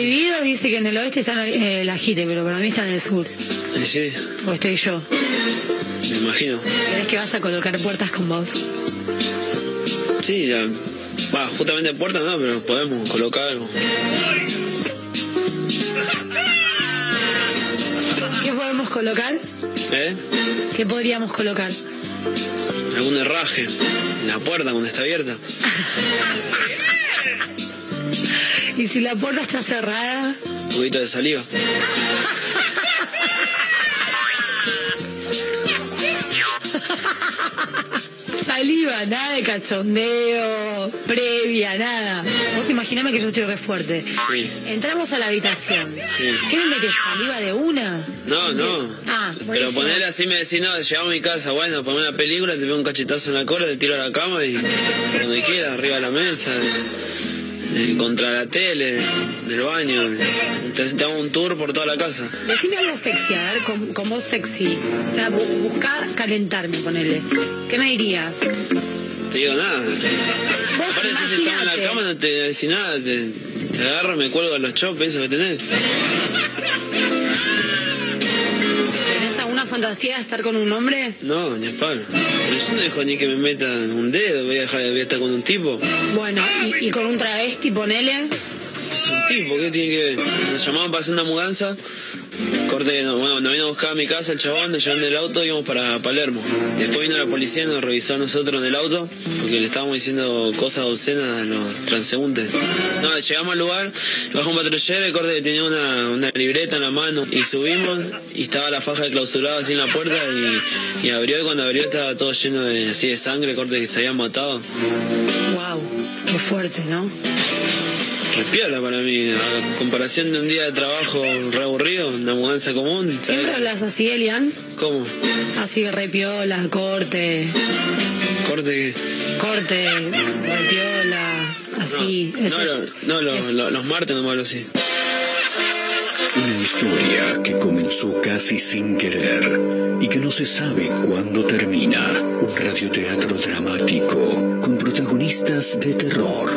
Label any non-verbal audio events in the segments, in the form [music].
Prohibido dice que en el oeste está eh, el ajite, pero para mí está en el sur. Sí, sí, O estoy yo. me imagino. ¿Querés que vaya a colocar puertas con vos? Sí, ya. Va, justamente puerta no, pero podemos colocar algo. ¿Qué podemos colocar? ¿Eh? ¿Qué podríamos colocar? Algún herraje en la puerta cuando está abierta. [laughs] Y si la puerta está cerrada, Un poquito de saliva. [laughs] saliva, nada de cachondeo, previa, nada. Vos imaginame que yo estoy re fuerte. Sí. Entramos a la habitación. Sí. ¿Qué me metes? ¿Saliva de una? No, no. Ah, Pero ponerle así me decís, no, llegamos a mi casa, bueno, ponme una película, te pego un cachetazo en la cola, te tiro a la cama y donde quieras, arriba de la mesa, eh, contra la tele, del baño. Te, te hago un tour por toda la casa. Decime algo sexy, a ver, con, con voz sexy. O sea, bu- buscar calentarme, ponele. ¿Qué me dirías? Te digo nada. Vos Aparte, si en la cama, no te decís nada, te, te agarro, me cuelgo a los chopes, eso que tenés. Fantasía de estar con un hombre? No, ni. Pero yo no dejo ni que me metan un dedo, voy a, dejar, voy a estar con un tipo. Bueno, y, y con un travesti, ponele. Es un tipo, ¿qué tiene que ver? Nos llamaban para hacer una mudanza. Corte, bueno, nos vino a buscar a mi casa el chabón, nos llevaron del auto y íbamos para Palermo. Después vino la policía y nos revisó a nosotros en el auto porque le estábamos diciendo cosas obscenas a los transeúntes. No, llegamos al lugar, bajó un patrullero y corte tenía una, una libreta en la mano y subimos y estaba la faja de clausurado así en la puerta y, y abrió y cuando abrió estaba todo lleno de, así de sangre, corte que se habían matado. Wow, qué fuerte, ¿no? Respiola para mí, a comparación de un día de trabajo re aburrido, una mudanza común. ¿sabes? ¿Siempre hablas así, Elian? ¿Cómo? Así, repiola, corte, Corte que. corte, repiola, así. no, eso no, es- lo- no, lo- es- lo- los martes no me hablo así. Una historia que comenzó casi sin querer y que no se sabe cuándo termina. Un radioteatro dramático con protagonistas de terror.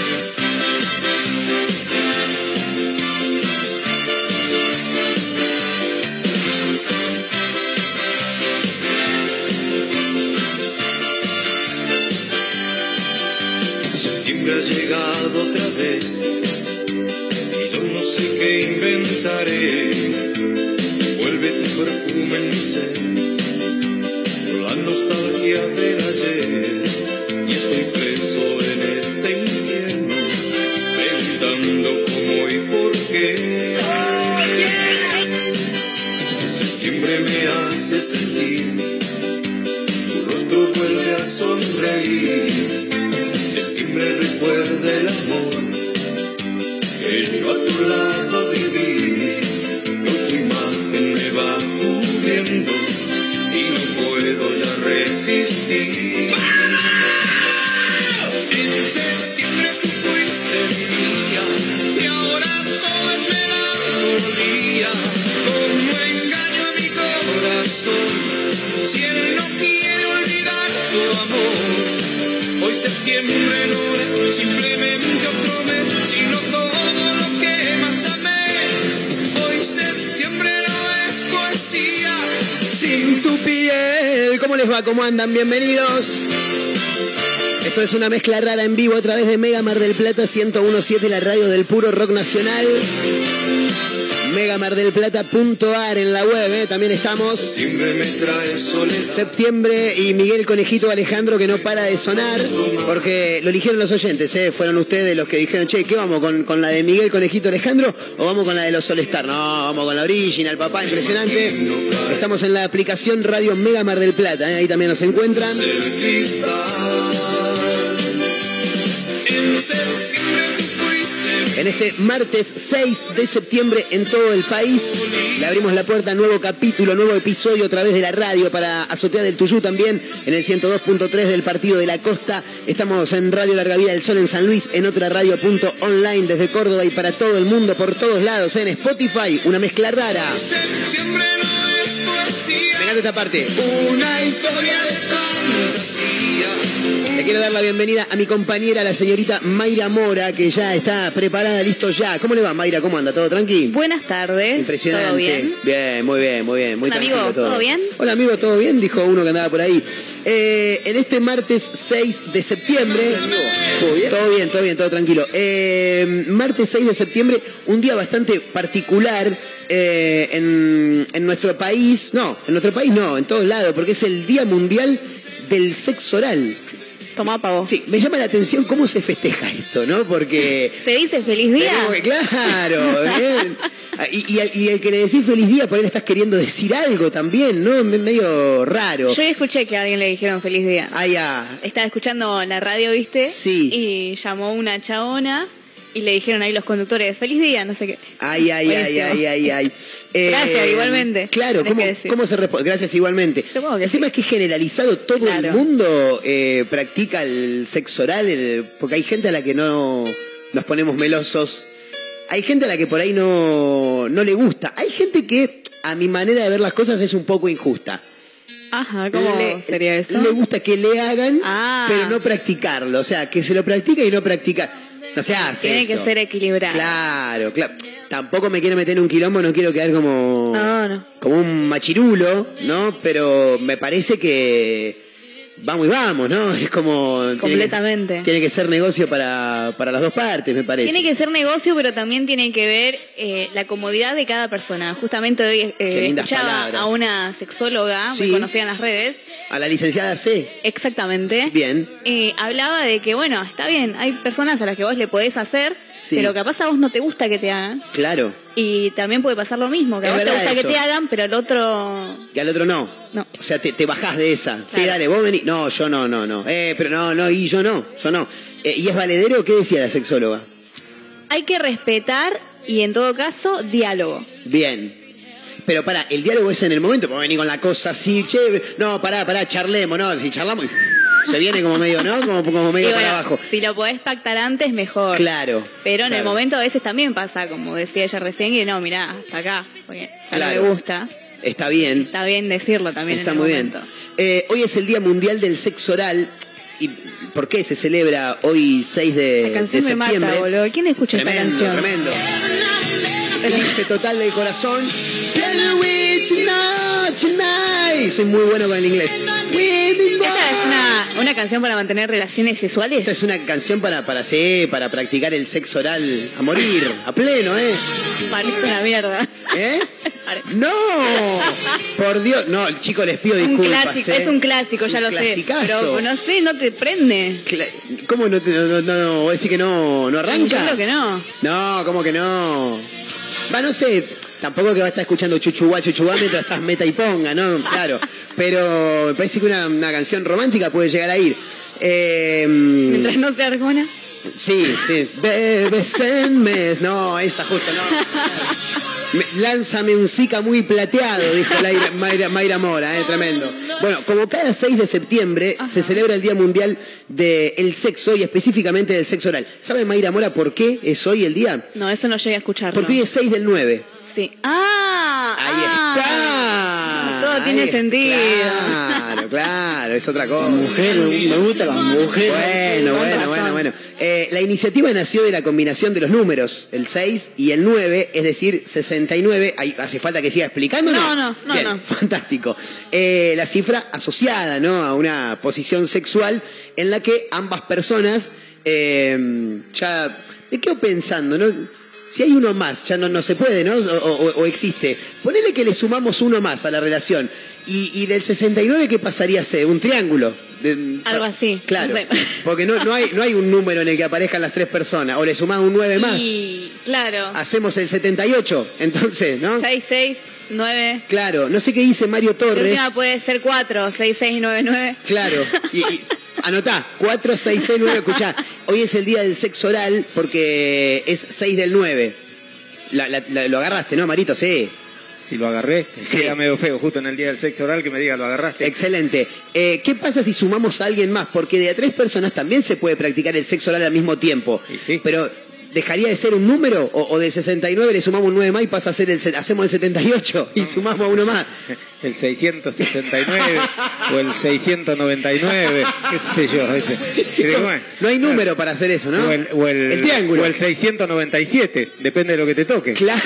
¿Cómo andan? Bienvenidos. Esto es una mezcla rara en vivo a través de Mega Mar del Plata 1017, la radio del puro rock nacional. Megamardelplata.ar en la web, ¿eh? también estamos. septiembre y Miguel Conejito Alejandro que no para de sonar porque lo eligieron los oyentes, ¿eh? fueron ustedes los que dijeron, che, ¿qué vamos con, con la de Miguel Conejito Alejandro o vamos con la de los Solestar? No, vamos con la original, papá, impresionante. Estamos en la aplicación Radio Mega Mar del Plata, ¿eh? ahí también nos encuentran. cristal. En este martes 6 de septiembre en todo el país le abrimos la puerta a nuevo capítulo, nuevo episodio a través de la radio para Azotea del Tuyú también en el 102.3 del Partido de la Costa. Estamos en Radio Larga Vida del Sol en San Luis, en otra radio.online desde Córdoba y para todo el mundo, por todos lados, en Spotify, una mezcla rara. Septiembre no es poesía, esta parte. una historia de fantasía. Le quiero dar la bienvenida a mi compañera, la señorita Mayra Mora, que ya está preparada, listo ya. ¿Cómo le va, Mayra? ¿Cómo anda? ¿Todo tranqui? Buenas tardes. Impresionante. ¿Todo bien? Bien, muy bien, muy bien. Muy Hola, tranquilo amigo, todo. ¿todo bien? Hola, amigo, ¿todo bien? Dijo uno que andaba por ahí. Eh, en este martes 6 de septiembre. ¿Todo bien? Todo bien, todo bien, todo tranquilo. Eh, martes 6 de septiembre, un día bastante particular. eh, en, en nuestro país, no, en nuestro país no, en todos lados, porque es el Día Mundial del Sexo Oral. Tomá pavo. Sí, me llama la atención cómo se festeja esto, ¿no? Porque [laughs] ¿Se dice feliz día? que- claro, bien. [laughs] Y, y al- y el que le decís feliz día, por él estás queriendo decir algo también, ¿no? Me- Medio raro. Yo escuché que a alguien le dijeron feliz día. Ah, ya. Estaba escuchando la radio, ¿viste? Sí. Y llamó una chabona y le dijeron ahí los conductores, feliz día, no sé qué. Ay, ay, ay, Buenísimo. ay, ay, ay. [laughs] Eh, Gracias, igualmente. Claro, ¿cómo, cómo se responde? Gracias, igualmente. Supongo que el tema es que generalizado, todo el mundo eh, practica el sexo oral, el- porque hay gente a la que no nos ponemos melosos. Hay gente a la que por ahí no, no le gusta. Hay gente que, a mi manera de ver las cosas, es un poco injusta. Ajá, ¿cómo le, sería eso? Le gusta que le hagan, Ah. pero no practicarlo. O sea, que se lo practica y no practica. No se hace Tiene eso. que ser equilibrado. Claro, claro. Tampoco me quiero meter en un quilombo, no quiero quedar como. No, no. Como un machirulo, ¿no? Pero me parece que. Vamos y vamos, ¿no? [laughs] Es como. tiene que- Completamente. Tiene que, ser negocio para, para las dos partes, me parece. Tiene que ser negocio, pero también tiene que ver eh, la comodidad de cada persona. Justamente hoy eh, escuchaba palabras. a una sexóloga Sí. muy conocida en las redes. A la licenciada C. Exactamente. Bien. Eh, hablaba de que, bueno, está bien, hay personas a las que vos le podés hacer, Sí. pero capaz a vos no te gusta que te hagan. Claro. Y también puede pasar lo mismo, que a vos te gusta eso. que te hagan, pero al otro... Y al otro no. No. O sea, te, te bajás de esa. Sí, dale, vos venís. No, yo no, no, no. Eh, pero no, no, y yo no, yo no. Eh, ¿Y es valedero? ¿Qué decía la sexóloga? Hay que respetar y en todo caso, diálogo. Bien. Pero pará, el diálogo es en el momento, porque venir con la cosa así, che, no, pará, pará, charlemos, ¿no? Si charlamos, se viene como medio, ¿no? Como, como medio Y para abajo. Si lo podés pactar antes, mejor. Claro. Pero en el momento a veces también pasa, como decía ella recién, que no, mirá, hasta acá, porque ya Claro. no me gusta. Está bien. Está bien decirlo también Está en el muy bien. Eh, hoy es el Día Mundial del Sexo Oral. ¿Y por qué se celebra hoy 6 de, La de canción me septiembre? mata, boludo. ¿Quién escucha esta tremendo, canción? Tremendo, Eclipse total del corazón. Soy muy bueno con el inglés. Esta es una, una canción para mantener relaciones sexuales. Esta es una canción para, para, sí, para practicar el sexo oral a morir, a pleno, ¿eh? Parece una mierda. ¿Eh? ¡No! Por Dios. No, el chico les pido Un disculpas. clásico, ¿eh? es un clásico, Es ya un lo sé. clasicazo. Pero no sé, no te prende. Cla- ¿Cómo no, te, no, no, no, vos decís que no, no arranca? Yo creo que no. No, ¿cómo que no? Va, no sé, tampoco que va a estar escuchando chuchuá, chuchuá mientras estás meta y ponga, ¿no? Claro. Pero me parece que una, una canción romántica puede llegar a ir. Eh, Mientras no sea argona. sí, sí. Bebes en mes. No, esa justo, no. Me- lánzame un Zika muy plateado, dijo Laira- Mayra, Mayra Mora, eh, tremendo. Bueno, como cada 6 de septiembre se celebra el Día Mundial del Sexo y específicamente del sexo oral. ¿Sabe Mayra Mora por qué es hoy el día? No, eso no llegué a escucharlo. Porque hoy es 6 del 9. Sí. Ah, Ahí ah. está. Todo tiene está. sentido. Claro, claro, es otra cosa. Mujer, me gusta la mujer. Bueno, bueno, bueno, bueno. Eh, la iniciativa nació de la combinación de los números, el 6 y el 9, es decir, 69. Ahí, ¿Hace falta que siga explicando? No, no, no, Bien, no. [laughs] Fantástico. Eh, la cifra asociada ¿no? a una posición sexual en la que ambas personas eh, ya... Me quedo pensando, ¿no? Si hay uno más, ya no, no se puede, ¿no? O, o- o existe. Ponele que le sumamos uno más a la relación. Y, y del 69, ¿qué pasaría a ser? Un triángulo. De- Algo así, Claro. no sé. [laughs] Porque no, no, hay, no hay un número en el que aparezcan las tres personas. O le sumás un 9 más. Y claro, Hacemos el 78. Entonces, ¿no? 6, 6, 9. Claro. No sé qué dice Mario La Torres. última puede ser 4, 6, 6, 9, 9. Claro. Y, y- [laughs] Anotá, 4669, escuchá. Hoy es el día del sexo oral porque es 6 del 9. La- la- la- lo agarraste, ¿no, Marito? Sí. Si lo agarré, Sí. queda medio feo justo en el día del sexo oral que me diga lo agarraste. Excelente. Eh, ¿Qué pasa si sumamos a alguien más? Porque de a tres personas también se puede practicar el sexo oral al mismo tiempo. Y sí. Pero, ¿dejaría de ser un número? O, o de 69 le sumamos 9 más y pasa a ser el, hacemos el 78 y sumamos a uno más. [laughs] El 669 o el 699, qué sé yo. ese. No hay número para hacer eso, ¿no? O el, o el- El triángulo. O el 697, depende de lo que te toque. [laughs] Claro.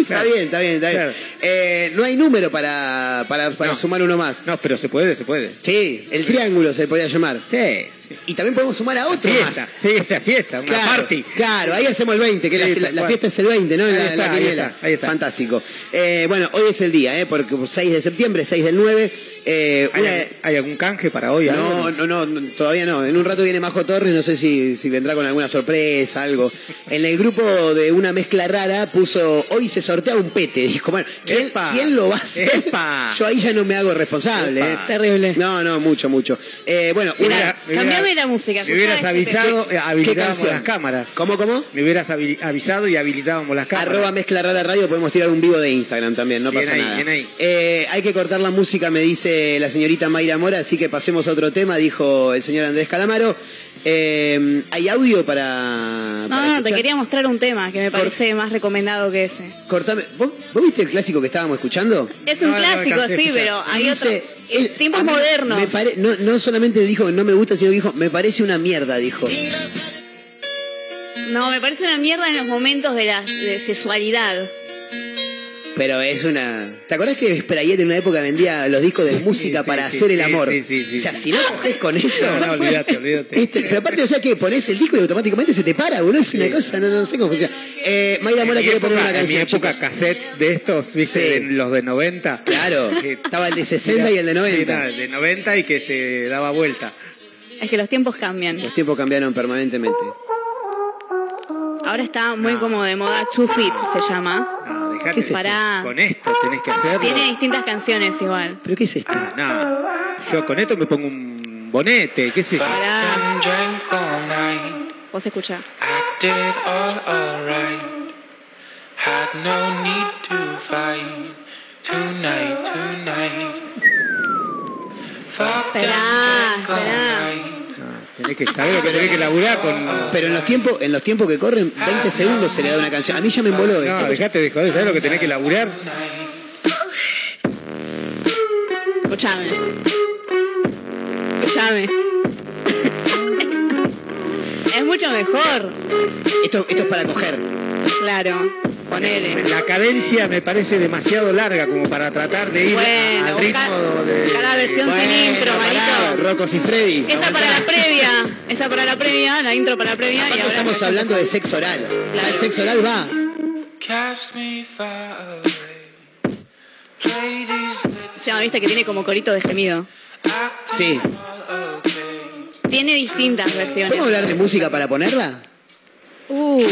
está bien, está bien, está bien. Claro. Eh, no hay número para, para, para No. sumar uno más. No, pero se puede, se puede. Sí, el triángulo se podría llamar. Sí. Y también podemos sumar a otro Fiesta, más. sí, la fiesta, una Claro, party. claro, ahí hacemos el 20, que Sí, la, fiesta es el 20, ¿no? Ahí la, está, ahí está, ahí está. Fantástico. Eh, bueno, hoy es el día, ¿eh? Porque 6 de septiembre, 6 del 9. eh, ¿Hay, una- algún- hay algún canje para hoy? no, no, no, no, todavía no. En un rato viene Majo Torres, no sé si, si vendrá con alguna sorpresa, algo. En el grupo de una mezcla rara puso, hoy se sortea un pete. Dijo, bueno, ¿quién, Epa. quién lo va a hacer? Epa. Yo ahí ya no me hago responsable. ¿eh? Terrible. No, no, mucho, mucho. Eh, bueno, una... me hubiera- la música, Me hubieras avisado, eh, ¿Qué habilitábamos las cámaras. ¿Cómo, cómo? Me hubieras avisado y habilitábamos las cámaras. Arroba mezcla rara radio, podemos tirar un vivo de Instagram también, no Bien pasa ahí, nada. bien ahí. Eh, hay que cortar la música, me dice la señorita Mayra Mora, así que pasemos a otro tema, dijo el señor Andrés Calamaro. Eh, ¿Hay audio para.? No, para no, te quería mostrar un tema que me parece más recomendado que ese. Cortame. ¿Vos, vos viste el clásico que estábamos escuchando? Es un No, clásico, sí, pero hay Dice, otro. él- tiempos modernos. me pare- no, no solamente dijo que no me gusta, sino que dijo, me parece una mierda, dijo. No, me parece una mierda en los momentos de la de sexualidad. Pero es una. ¿Te acordás que Sprayet en una época vendía los discos de música sí, para sí, hacer el amor? sí, sí, sí. o sea, si no cogés con eso. No, no, olvídate, olvídate. Este, pero aparte, o sea que pones el disco y automáticamente se te para, boludo. Es una cosa, no, no sé cómo funciona. Eh, Mayra Mora quiere poner época, una en mi canción. época chicos. cassette de estos, viste, Sí. de los de 90. Claro, [laughs] Que- estaba el de 60 y el de 90. Sí, nada, el de 90 y que se daba vuelta. Es que los tiempos cambian. Los tiempos cambiaron permanentemente. Ahora está muy como de moda Chufit, se llama. No, dejate ¿Qué es esto? Pará. con esto tenés que hacerlo. Tiene distintas canciones igual. ¿Pero qué es esto? No, yo con esto me pongo un bonete, qué sé yo. Pará, vos escuchá. acted all alright. Had no need to fight tonight, tonight. Esperá, esperá. Tenés que saber lo que tenés que laburar con. Pero en los tiempos, en los tiempos que corren, 20 segundos se le da una canción. A mí ya me emboló No, esto. dejate de joder, ¿sabes lo que tenés que laburar? Escuchame. Escuchame. es mucho mejor. Esto, esto es para coger. Claro. Ponele. La cadencia me parece demasiado larga como para tratar de ir Bueno, al ritmo de. la versión sin intro, marito. Rocos y Freddy. Esa aguantá. para la previa. Esa para la previa, la intro para la previa. Aparte y ahora estamos hablando de sexo oral. Claro. El sexo oral va. Cast me far away. Play these viste, que tiene como corito de gemido. Sí. Tiene distintas versiones. ¿Podemos hablar de música para ponerla? Uh.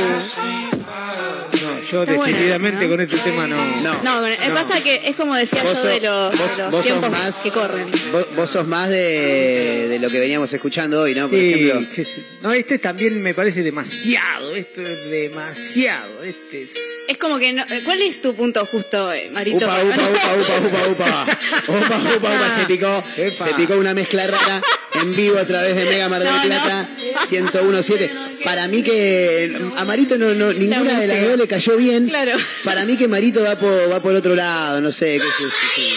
No, yo Está buena, decididamente ¿no? con este tema no. No. No, pasa que es como decía Vos, yo sos- de los, vos- de los vos sos tiempos más, que corren. Vos, vos sos más de, de lo que veníamos escuchando hoy, ¿no? Por Sí, ejemplo. sé- no, este también me parece demasiado. Esto es demasiado. Este es. Es como que no, ¿Cuál es tu punto justo, eh, Marito? Upa, upa, upa, upa, upa, upa. Upa, [laughs] upa, upa, se picó. Epa. Se picó una mezcla rara en vivo a través de Mega Mar del No, no. Plata 1017. Para mí que a Marito no, no ninguna de las dos le cayó bien. Claro. Para mí que Marito va por, va por otro lado, no sé, qué sé yo.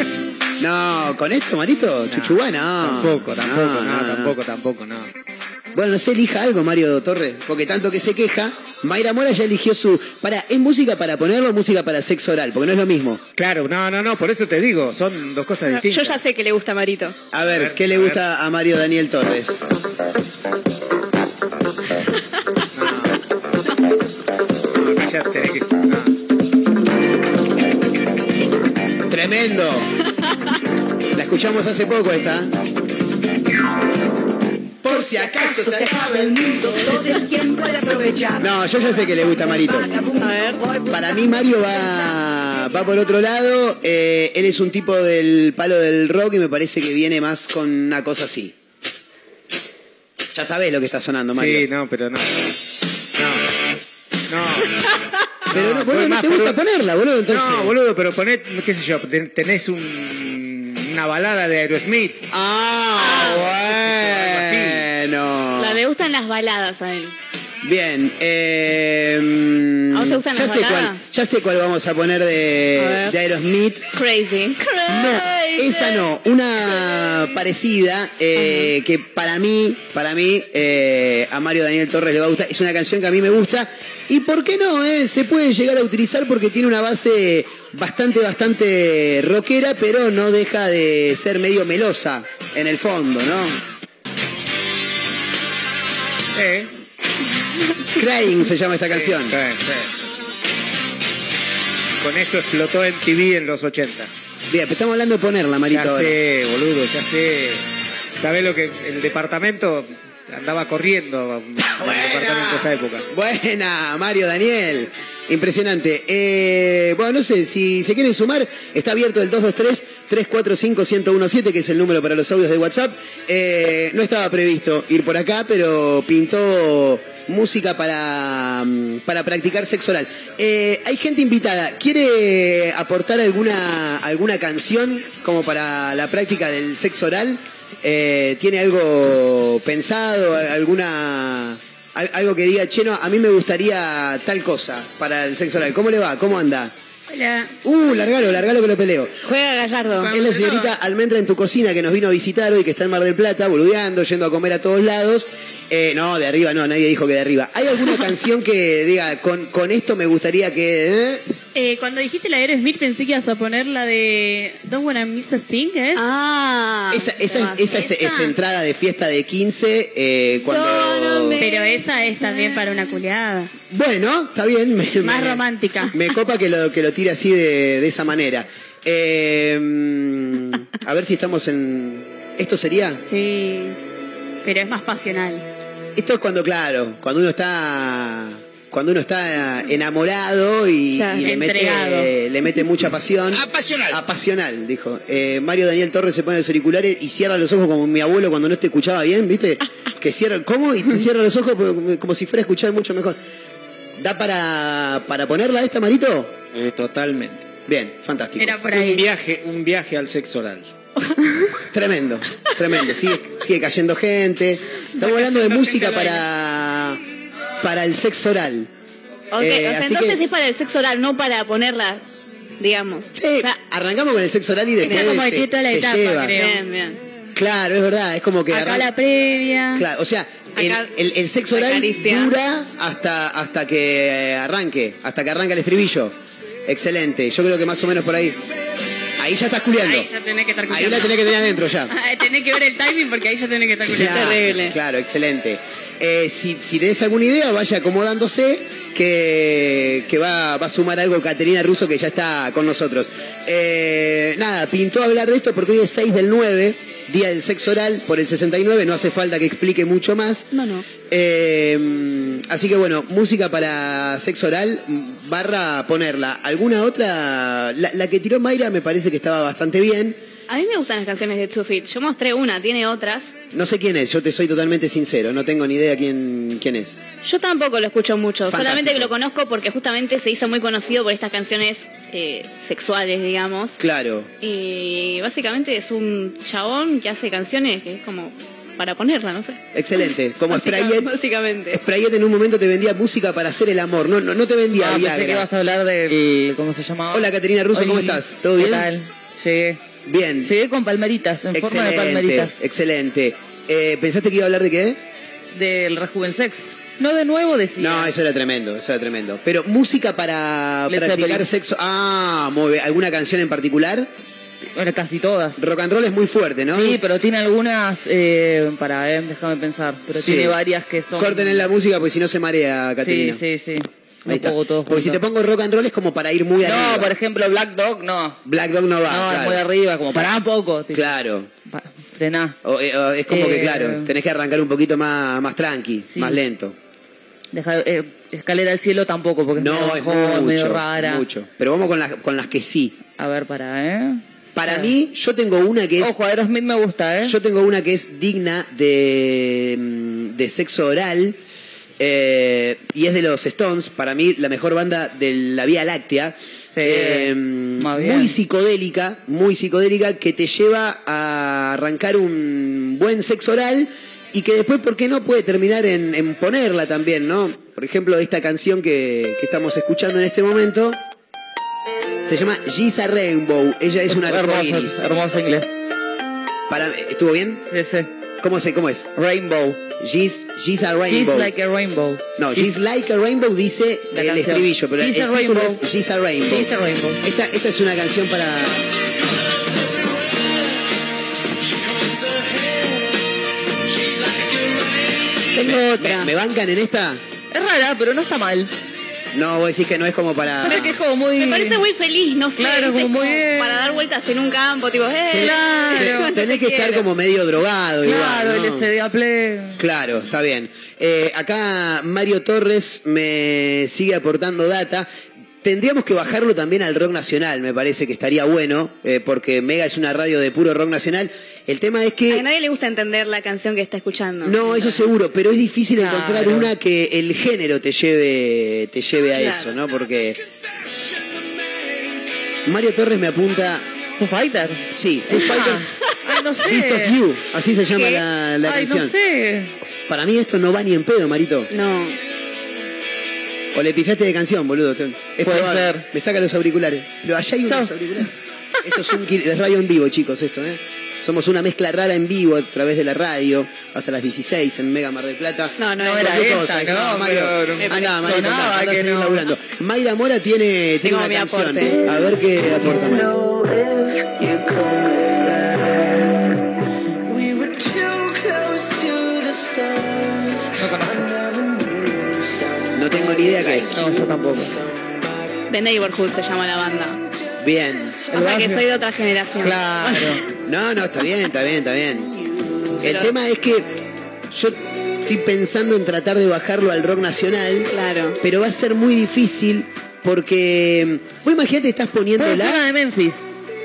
[laughs] No, con esto, Marito, Chuchuá, no. Tampoco, tampoco, no, no, no. tampoco, tampoco, no. Bueno, no sé, elija algo, Mario Torres, porque tanto que se queja, Mayra Mora ya eligió su... Para, ¿es música para ponerlo o música para sexo oral? Porque no es lo mismo. Claro, no, no, no, por eso te digo, son dos cosas Yo distintas. ya sé que le gusta a Marito. A ver, ver, ¿qué le a gusta a Mario Daniel Torres? Tremendo. La escuchamos hace poco esta. Por si acaso se acaba el mundo. No, yo ya sé que le gusta a Marito. A ver. Para mí Mario va, va por otro lado. eh, él es un tipo del palo del rock y me parece que viene más con una cosa así. Ya sabés lo que está sonando, Mario. Sí, no, pero. No. Pero no, boludo, no te gusta ponerla, boludo, entonces. No, boludo, pero poned, qué sé yo, ten- tenés un- una balada de Aerosmith. Ah, bueno. La le gustan las baladas a él. Bien. eh, ¿A vos te gustan ya las sé baladas? cuál, ya sé cuál vamos a poner de, Aerosmith. Crazy. No, esa no, una parecida eh, que para mí, para mí, eh, a Mario Daniel Torres le va a gustar. Es una canción que a mí me gusta. Y por qué no, eh, se puede llegar a utilizar porque tiene una base bastante, bastante rockera, pero no deja de ser medio melosa en el fondo, ¿no? Crying se llama esta canción. Sí, sí. Con esto explotó en TV en los 80. Bien, pero estamos hablando de ponerla, Marito. Ya ahora. sé, boludo, ya sé. ¿Sabés lo que el departamento andaba corriendo [laughs] el departamento de esa época? Buena, Mario Daniel. Impresionante. Eh, bueno, no sé, si se quieren sumar, está abierto el 223-345-1017, que es el número para los audios de WhatsApp. Eh, no estaba previsto ir por acá, pero pintó música para, mm, para practicar sexo oral. Eh, hay gente invitada. ¿Quiere aportar alguna, alguna canción como para la práctica del sexo oral? Eh, ¿Tiene algo pensado? ¿Alguna...? Al- algo que diga, che, no, a mí me gustaría tal cosa para el sexo oral. ¿Cómo le va? ¿Cómo anda? Hola. Uh, largalo, largalo que lo peleo. Juega Gallardo. Es la señorita Almendra en tu cocina que nos vino a visitar hoy, que está en Mar del Plata, boludeando, yendo a comer a todos lados. Eh, no, de arriba no, nadie dijo que de arriba. ¿Hay alguna [laughs] canción que diga, con, con esto me gustaría que... eh? Eh, cuando dijiste la de Aerosmith pensé que ibas a poner la de Don't Wanna Miss a Thing, ¿es? Ah. Esa, esa, es, esa es, es entrada de fiesta de 15, eh, cuando... Pero esa es también para una culeada. Bueno, está bien. me- Más me- romántica. Me copa que lo, que lo tire así de, de esa manera. Eh, mm, a ver si estamos en... ¿Esto sería? Sí. Pero es más pasional. Esto es cuando, claro, cuando uno está... Cuando uno está enamorado y, Claro, y le, mete, le mete mucha pasión. Apasional. Apasional, dijo. Eh, Mario Daniel Torres se pone los auriculares y cierra los ojos como mi abuelo cuando no te escuchaba bien, ¿viste? Que cierra, ¿cómo? Y te cierra los ojos como- como si fuera a escuchar mucho mejor. ¿Da para, para ponerla esta, Marito? Eh, totalmente. Bien, fantástico. Era por ahí. Un viaje, un viaje al sexo oral. [laughs] Tremendo, tremendo. Sigue, sigue cayendo gente. Estamos hablando de música para, para el sexo oral. Ok, Eh, o sea, así entonces que- es para el sexo oral, no para ponerla, digamos. Sí, arrancamos con el sexo oral y después como te, que toda la etapa, lleva. creo. Bien, bien. Claro, es verdad, es como que Acá arran- la previa. Claro, o sea, el, Acá el- el sexo oral dura hasta, hasta que arranque, hasta que arranca el estribillo. Excelente, yo creo que más o menos por ahí. Ahí ya estás culiando. Ahí ya tenés que estar Ahí culiando. la tenés que tener adentro ya. [laughs] Ah, tenés que ver el timing porque ahí ya tenés que estar culiando. Claro, Claro, excelente. Eh, si, si tenés alguna idea, vaya acomodándose, que, que va, va a sumar algo Caterina Russo, que ya está con nosotros. Eh, nada, pintó hablar de esto porque hoy es 6 del 9, Día del Sexo Oral, por el 69, no hace falta que explique mucho más. No, no. Eh, así que bueno, música para sexo oral, barra ponerla. ¿Alguna otra? La, la que tiró Mayra me parece que estaba bastante bien. A mí me gustan las canciones de Two Feet. Yo mostré una, tiene otras. No sé quién es, yo te soy totalmente sincero, no tengo ni idea quién, quién es. Yo tampoco lo escucho mucho, Fantástico. solamente que lo conozco porque justamente se hizo muy conocido por estas canciones eh, sexuales, digamos. Claro. Y básicamente es un chabón que hace canciones que es como para ponerla, no sé. Excelente. [laughs] Como Sprayet. Básicamente. Sprayet en un momento te vendía música para hacer el amor. No, no, no te vendía Ah, pensé Viagra. que ibas a hablar del. ¿Cómo se llama? Hola Caterina Russo, ¿cómo estás? ¿Todo ¿qué bien? tal? Llegué. Bien. Llegué con palmeritas, en forma de Excelente. palmeritas. Excelente. Eh, ¿Pensaste que iba a hablar de qué? Del Rejuvensex. No de nuevo decía. No, eso era tremendo, eso era tremendo. Pero música para Led practicar Zeppelin. sexo. Ah, muy bien. ¿Alguna canción en particular? Bueno, casi todas. Rock and roll es muy fuerte, ¿no? Sí, pero tiene algunas eh, para, eh, déjame pensar, pero Sí. tiene varias que son... Corten en la música porque si no se marea, Sí, Caterina. sí, sí. No Ahí está. Porque si te pongo rock and roll es como para ir muy arriba. No, por ejemplo, Black Dog, no. Black Dog no va. no, es muy arriba, como para un poco. tipo, Claro. pa- frená. O, eh, o es como que, Eh, claro, tenés que arrancar un poquito más, más tranqui, Sí. más lento. Deja- eh, escalera al cielo tampoco, porque es No, medio es mucho, medio rara. mucho. Pero vamos con las, con las que sí. A ver, para, ¿eh? Para mí, yo tengo una que es. Ojo, Aerosmith me gusta, ¿eh? Yo tengo una que es digna de, mm, de sexo oral. Eh, y es de los Stones, para mí la mejor banda de la Vía Láctea. Eh, bien. muy psicodélica, muy psicodélica, que te lleva a arrancar un buen sexo oral y que después, ¿por qué no? Puede terminar en, en ponerla también, ¿no? Por ejemplo, esta canción que, que estamos escuchando en este momento se llama Giza Rainbow. Ella es una arcoíris. hermoso, hermoso inglés. Para, ¿Estuvo bien? Sí, sí. ¿Cómo, se, cómo es? Rainbow. She's, she's a She's rainbow. like a rainbow. no, she's like a rainbow dice La el canción. estribillo, pero She's el a título rainbow. es She's a rainbow. She's a rainbow. Esta, esta es una canción para... Tengo otra. ¿Me, me bancan en esta? Es rara, pero no está mal. No, vos decís que no es como para... Parece que es como muy. Me parece muy feliz, no sé. Claro, ¿viste? como Es muy- para dar vueltas en un campo, tipo, ¡eh! Claro. Tenés te que estar como medio drogado Claro, igual, ¿no? LCD a play. Claro, está bien. Eh, acá Mario Torres me sigue aportando data. Tendríamos que bajarlo también al rock nacional, me parece que estaría bueno, eh, porque Mega es una radio de puro rock nacional. El tema es A que... nadie le gusta entender la canción que está escuchando. No, eso seguro, pero es difícil Claro. encontrar una que el género te lleve, te lleve a Claro. eso, ¿no? Porque Mario Torres me apunta, Foo Fighter. sí, Foo Fighters, Ay, no sé. Beast of You, así se llama ¿Qué? la, la Ay, canción. no sé. Para mí esto no va ni en pedo, Marito. No. O le pifiaste de canción, boludo. Es Puede probable. ser. Me saca los auriculares. Pero allá hay unos Chao. auriculares. Esto es un kil- es radio en vivo, chicos, esto, ¿eh? Somos una mezcla rara en vivo a través de la radio, hasta las 16 en Mega Mar del Plata. No, no, era Cualquier cosa, ¿no? Mario. Pero me Marito, andá, sonaba andá a que seguir no. laburando. Mayra Mora tiene, tiene Tengo una mi canción. aporte. A ver qué aporta Mayra. We ni idea qué es. No, yo tampoco. The Neighborhood se llama la banda. Bien. O sea que soy de otra generación. Claro. [laughs] No, no, está bien, está bien, está bien. El Pero- tema es que yo estoy pensando en tratar de bajarlo al rock nacional. Claro. pero va a ser muy difícil porque vos imagínate estás Puede ser una de Memphis.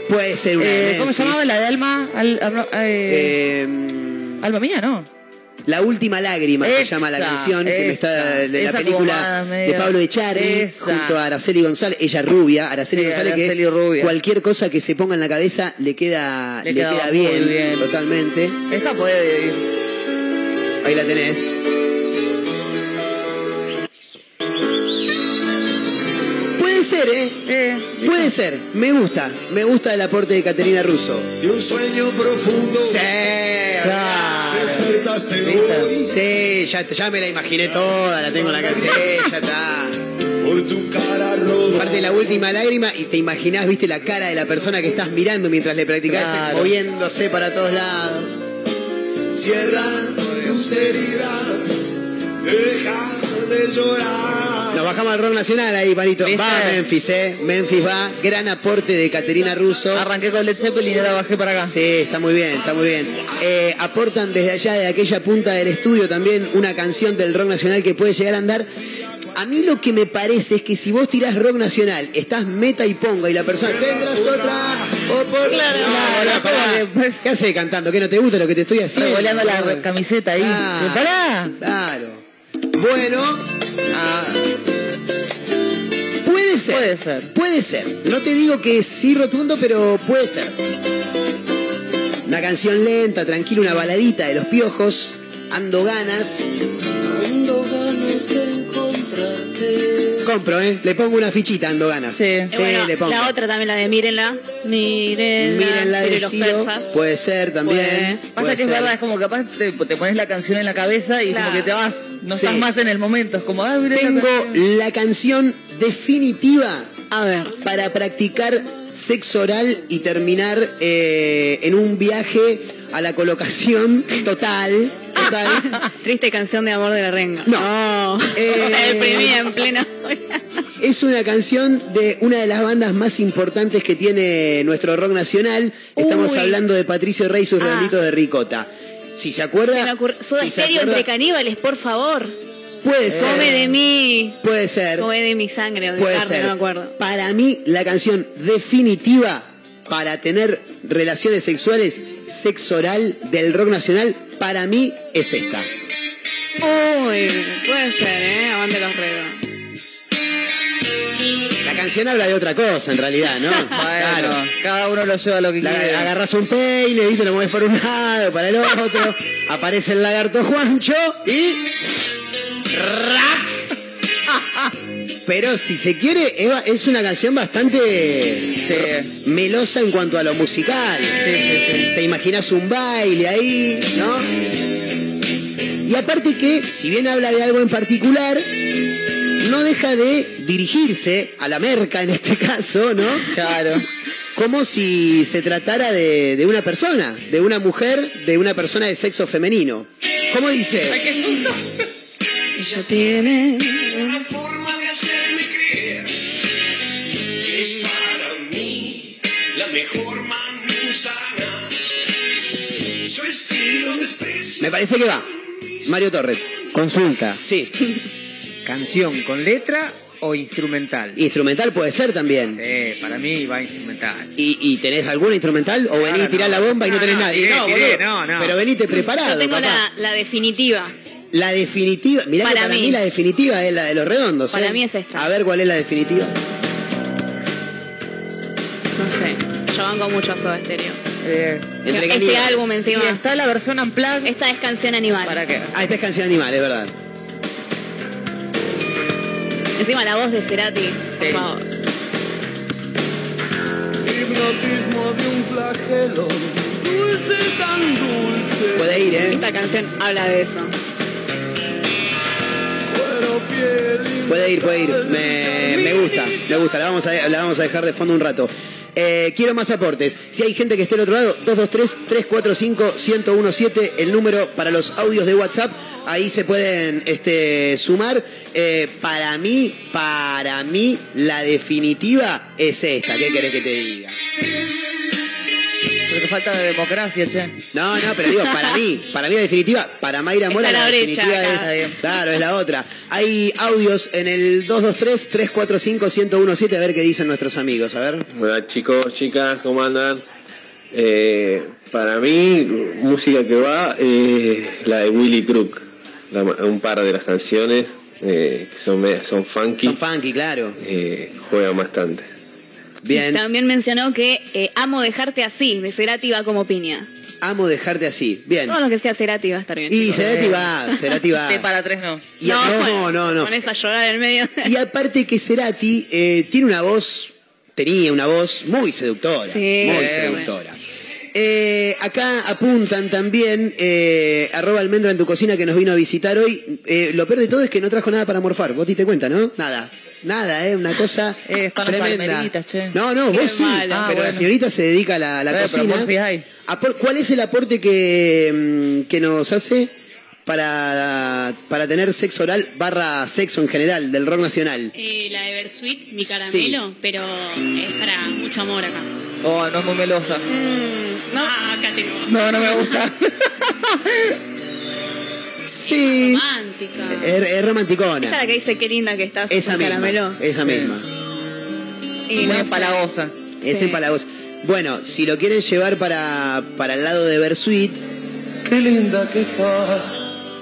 puede ser una de Eh, ¿Cómo se Memphis. llamaba la de Alma? Al- Alma- eh, Eh, Alma mía, ¿no? La última lágrima se Esa, llama la canción que me está de la película de Pablo Echarri junto a Araceli González ella rubia Araceli Sí, González Araceli que rubia. cualquier cosa que se ponga en la cabeza le queda Le queda bien, bien. totalmente Esta puede ir. ahí la tenés puede ser eh Eh, Puede ser, me gusta, me gusta el aporte de Caterina Russo. De un sueño profundo Sí, claro. Despertaste ¿Viste? hoy Sí, ya, ya me la imaginé toda, la tengo en la casa, sí, ya está. por tu cara roja. Aparte la última lágrima y te imaginás, viste, la cara de la persona que estás mirando mientras le practicás, Claro. moviéndose para todos lados. Cierra tus heridas, deja de llorar. Nos bajamos al rock nacional ahí, Panito. ¿Viste? Va Memphis, eh. Memphis va, gran aporte de Caterina Russo. Arranqué con Led Zeppelin y ahora bajé para acá. Sí, está muy bien, está muy bien. Eh, aportan desde allá, de aquella punta del estudio, también una canción del rock nacional que puede llegar a andar. A mí lo que me parece es que si vos tirás rock nacional, estás meta y ponga y la persona tendrás otra o por Claro, No, no, que- ¿Qué haces cantando? ¿Qué no te gusta lo que te estoy haciendo? Revoleando la boludo? camiseta ahí. Ah, ¡Pará! Claro. Bueno, Ah, puede ser. Puede ser. Puede ser. No te digo que sí rotundo, pero puede ser. Una canción lenta, tranquila, una baladita de los piojos. Ando ganas. Ando ganas de encontrarte. Compro, ¿eh? Le pongo una fichita, ando ganas. Sí. Bueno, le pongo. la otra también, la de Mírenla. Mírenla. Mírenla de Ciro. Puede ser también. Puede. Pasa puede que es ser. verdad, es como que capaz te, te pones la canción en la cabeza y Claro. como que te vas, no Sí. estás más en el momento. Es como, ah, Tengo la canción definitiva A ver. para practicar sexo oral y terminar eh, en un viaje a la colocación total. Total. [laughs] Triste canción de amor de la renga. No. [laughs] Eh, Me deprimí en plena. Es una canción de una de las bandas más importantes que tiene nuestro rock nacional. Estamos Uy. hablando de Patricio Rey y sus Ah. redonditos de ricota. Si se acuerda. Soda si acuerda- entre caníbales, por favor. Puede ser. Come de mí. Puede ser. Come de mi sangre o de Puede carne, ser. no me acuerdo. Para mí, la canción definitiva para tener relaciones sexuales, sexo oral del rock nacional, para mí es esta. Uy, puede ser, ¿eh? Aguante los redos. La canción habla de otra cosa, en realidad, ¿no? [laughs] Bueno, cada uno lo lleva a lo que La, quiere. agarras un peine, ¿viste? Lo mueves por un lado, para el otro. aparece el lagarto Juancho y. Pero si se quiere, Eva, es una canción bastante melosa en cuanto a lo musical. Te imaginas un baile ahí, ¿no? Y aparte que, si bien habla de algo en particular, no deja de dirigirse a la merca en este [laughs] caso, ¿no? Claro. Como si se tratara de, de una persona, de una mujer, de una persona de sexo femenino. ¿Cómo dice? Ella tiene mejor manzana. Su estilo. Me parece que va. Mario Torres. Consulta. Sí. [laughs] ¿Canción con letra o instrumental? Instrumental puede ser también. Sí, para mí va instrumental. ¿Y, y tenés alguna instrumental? ¿O venís, no, tirás la bomba y no, no, tenés no, nada? Tiré, no, tiré, no, no. Pero venite preparado, Yo tengo papá. la, la definitiva. La definitiva. Mirá que Para para mí. mí. la definitiva es la de los redondos. Para ¿eh? mí es esta. A ver cuál es la definitiva. No sé. Yo banco mucho a Soda Stereo. Eh, Entre este álbum y encima. está la versión unplugged. Esta es canción animal. ¿Para qué? Ah, esta es canción animal, es verdad. Encima la voz de Cerati. Por Sí. favor. Hipnotismo de un flagelo, dulce tan dulce. Puede ir, ¿eh? Esta canción habla de eso. Puede ir, puede ir. Me, me gusta, me gusta. La vamos, a, la vamos a dejar de fondo un rato. Eh, quiero más aportes. Si hay gente que esté al otro lado, 223-345-1017, el número para los audios de WhatsApp. Ahí se pueden este, sumar. Eh, para mí, para mí, la definitiva es esta. ¿Qué querés que te diga? Falta de democracia, che. No, no, pero digo, para mí, para mí la definitiva, para Mayra Mora Está la, la brecha definitiva acá. es, claro, es la otra. Hay audios en el 223-345-1017, a ver qué dicen nuestros amigos, a ver. Hola chicos, chicas, ¿cómo andan? Eh, para mí, música que va eh, la de Willy Crook. La- un par de las canciones eh, que son, son funky, Son funky, claro. eh, juegan bastante. Bien, También mencionó que eh, amo dejarte así, de Cerati va como piña. amo dejarte así. Bien. Todo lo que sea Cerati va a estar bien. Y chicos. Cerati va, [laughs] Cerati va. Sí, para tres no. Y a- no, no, no. Con esa llorar en medio. Y aparte que Cerati eh, tiene una voz, tenía una voz muy seductora. Sí, muy seductora. Eh, acá apuntan también, eh, arroba almendra en tu cocina que nos vino a visitar hoy. Eh, lo peor de todo es que no trajo nada para morfar. Vos te diste cuenta, ¿no? Nada. Nada, ¿eh? Una cosa Eh, tremenda. che. No, no, Qué vos sí. malo. Ah, pero la señorita se dedica a la, la pero cocina. ¿Cuál es el aporte que, mm, que nos hace para, para tener sexo oral barra sexo en general del rock nacional? Eh, la de Versuit, mi Sí. caramelo, pero es para mucho amor acá. Oh, no es muy melosa. No, acá tengo. No, no me gusta. Sí. Romántica. Es, es Esa romanticona. es la que dice qué linda que estás. Esa misma. caramelo. Esa misma. Y Muy no empalagosa. Es Sí. empalagosa. Bueno, si lo quieren llevar para, para el lado de Versuit, Qué linda que estás.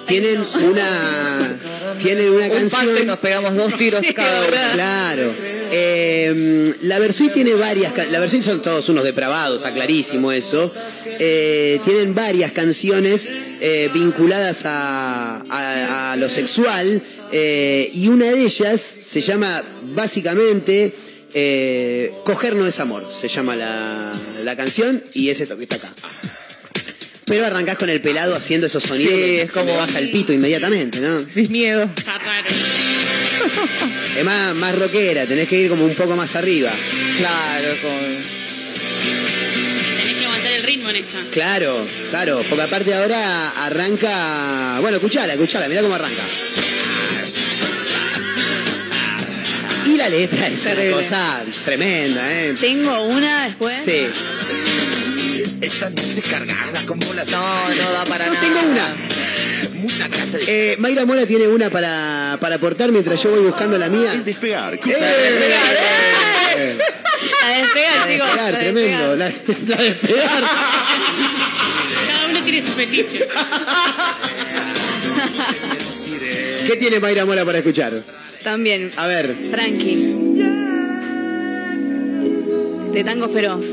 tienen una tienen una Un pacto y canción nos pegamos dos tiros cada uno. Claro. Eh, la Versuit tiene varias. La Versuit son todos unos depravados, está clarísimo eso. Eh, tienen varias canciones eh, vinculadas a, a- a lo sexual. eh, y una de ellas se llama básicamente eh, Coger no es amor. Se llama la, la canción y es esto que está acá. Pero arrancás con el pelado haciendo esos sonidos Sí, que es como- baja el pito inmediatamente, ¿no? Sin miedo. Está raro. [laughs] Es más, más rockera, tenés que ir como un poco más arriba. Claro, con. Tenés que aguantar el ritmo en esta. Claro, claro, porque aparte ahora arranca. Bueno, escuchala, escuchala, mirá cómo arranca. Y la letra es una cosa tremenda, ¿eh? Tengo una después. Sí. Esta noche cargada como las No, no da para No nada. tengo una. Eh, Mayra Mora tiene una para, para aportar mientras yo voy buscando la mía. Despegar. ¡Eh! La despegar, La chicos. despegar, la tremendo. La, la despegar. Cada uno tiene su fetiche. ¿Qué tiene Mayra Mora para escuchar? También, A ver. Frankie. De Tango Feroz.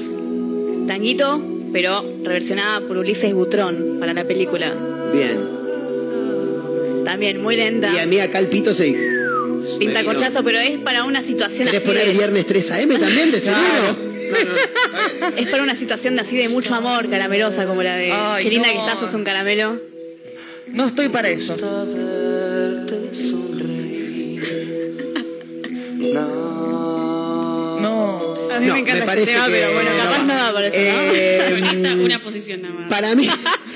Tanguito, pero reversionada por Ulises Butrón para la película. Bien. También muy lenta. Y a mí acá el pito se. Pinta corchazo, pero es para una situación ¿Querés así. poner de- viernes 3 AM también de seguro? Es para una situación de así de mucho amor, caramelosa, como la de Ay, Qué linda no. que estás, sos un caramelo. No estoy para eso. No. A mí No, me encanta me parece este tema, que pero bueno, capaz no no, va. para eso, Eh, [laughs] una posición nada más. Para mí,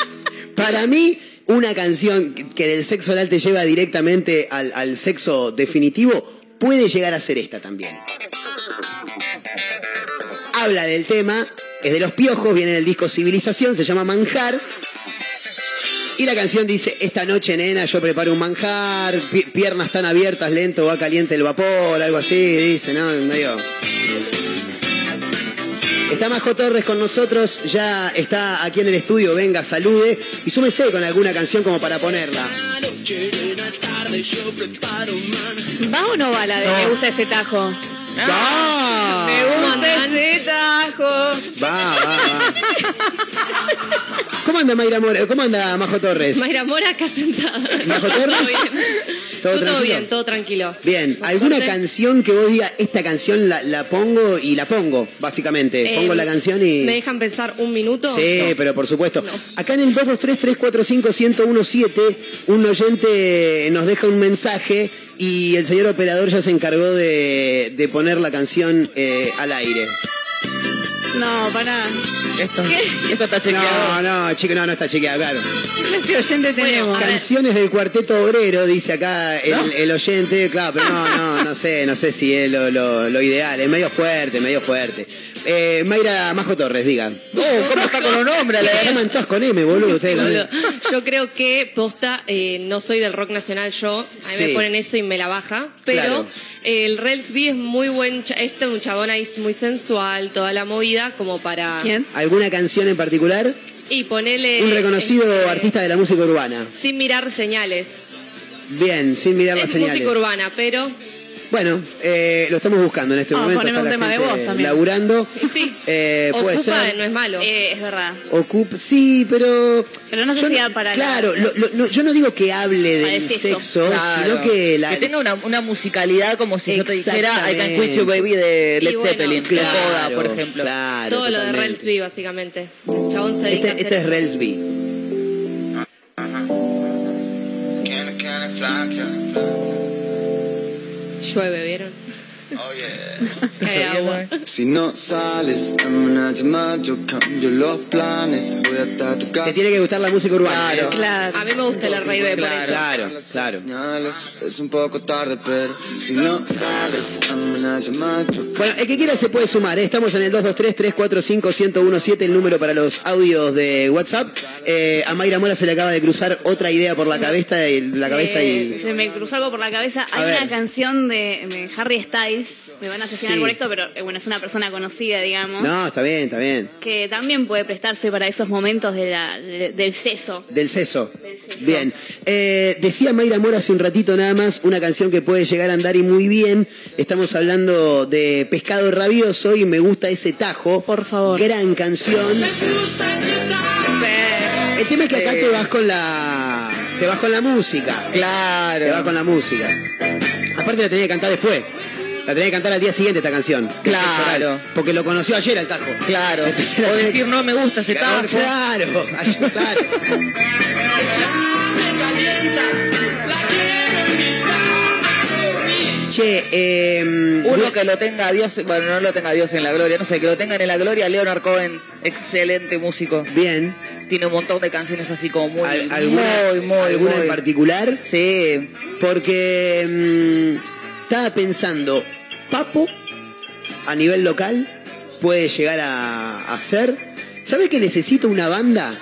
[laughs] para mí, una canción que del sexo oral te lleva directamente al, al sexo definitivo puede llegar a ser esta también. Habla del tema, es de los piojos, viene en el disco Civilización, se llama Manjar. Y la canción dice, esta noche nena yo preparo un manjar, pi- piernas tan abiertas, lento, va caliente el vapor, algo así, dice, ¿no? Medio... Está Majo Torres con nosotros, ya está aquí en el estudio, venga, salude y súmese con alguna canción como para ponerla. ¿Va o no va la de me gusta ese tajo? Va, Me gusta ese tajo. va, va, va. ¿Cómo anda Mayra Mora? ¿Cómo anda Majo Torres? Mayra Mora acá sentada. ¿Majo Torres? ¿Todo Todo, tranquilo? bien, todo tranquilo. Bien, ¿alguna canción que vos digas, esta canción la, la pongo y la pongo, básicamente? Eh, pongo la canción y... ¿Me dejan pensar un minuto? Sí, No. pero por supuesto. Acá en el 223-345-1017, un oyente nos deja un mensaje y el señor operador ya se encargó de, de poner la canción eh, al aire. No, para. Esto, ¿Qué? esto está chequeado. No, no, chico, no, no está chequeado, claro. ¿Qué clase de oyente tenemos? Canciones del cuarteto obrero, dice acá el, el oyente. Claro, pero no, no, no sé, no sé si es lo, lo- lo ideal. Es medio fuerte, medio fuerte. Eh, Mayra Majo Torres, diga. Oh, ¿cómo está con los nombres? Se llaman todas con M, boludo. Yo creo que posta, eh, no soy del rock nacional yo, a mí Sí. me ponen eso y me la baja, pero Claro. el Relsby es muy buen, cha- este es un chabón ahí es muy sensual, toda la movida, como para... ¿Quién? ¿Alguna canción en particular? Y ponele... Un reconocido este, artista de la música urbana. Sin mirar señales. Bien, sin mirar las Es señales. música urbana, pero... Bueno, eh, lo estamos buscando en este Ah, momento. poneme un la tema de voz también. Laburando. sí, Eh, puede ocupa, ser. no es malo. Eh, es verdad. Ocup- sí, pero. Pero no si da para la- Claro, lo- lo- no, yo no digo que hable del el sexo. Claro. sino que la. Que tenga una, una musicalidad como si yo te dijera I Can Quit You. Baby de Led bueno, Zeppelin, de Claro, Coda, por ejemplo. Claro, Todo lo de totalmente. Relsby, básicamente. El chabón se dedica Este, a hacer este es. Relsby. Llueve, ¿vieron? Cae agua. Si no sales, dame una llamada, yo cambio los planes. Voy hasta tu casa. Te tiene que gustar la música urbana. Claro. ¿eh? Claro. A mí me gusta el R&B por eso. Claro, claro. Es un poco tarde, pero si no sales, dame una llamada, yo Bueno, el que quiera se puede sumar. ¿eh? Estamos en el 223-345-1017, el número para los audios de WhatsApp. Eh, a Mayra Mora se le acaba de cruzar otra idea por la cabeza y la cabeza Eh, y. Se me cruzó algo por la cabeza. A Hay ver. una canción de, de Harry Styles, me van a asesinar Sí. por esto, pero eh, bueno, es una persona conocida, digamos, No, está bien, está bien. que también puede prestarse para esos momentos de la, de- del seso. Del seso. Del seso. Bien. Eh, decía Mayra Mora hace un ratito nada más, una canción que puede llegar a andar y muy bien. Estamos hablando de Pescado Rabioso y me gusta ese tajo. Por favor. Gran canción. El tema es que acá te vas con la. Te vas con la música. Te vas Claro. con la música. Aparte la tenía que cantar después. La tenía que cantar al día siguiente esta canción. Claro. sexo oral, Porque lo conoció ayer al tajo. Claro. [laughs] Entonces la O tenía decir no me gusta ese tajo. claro, [laughs] ayer, claro. Che, eh, Uno que lo tenga a Dios, bueno, no lo tenga a Dios en la gloria, no sé, que lo tengan en la gloria, Leonard Cohen, excelente músico. bien. Tiene un montón de canciones así como muy, Al- ¿Alguna, muy, muy, alguna en particular? Sí, Porque mm, estaba pensando, Papo, a nivel local, puede llegar a, a ser. ¿Sabe que necesito una banda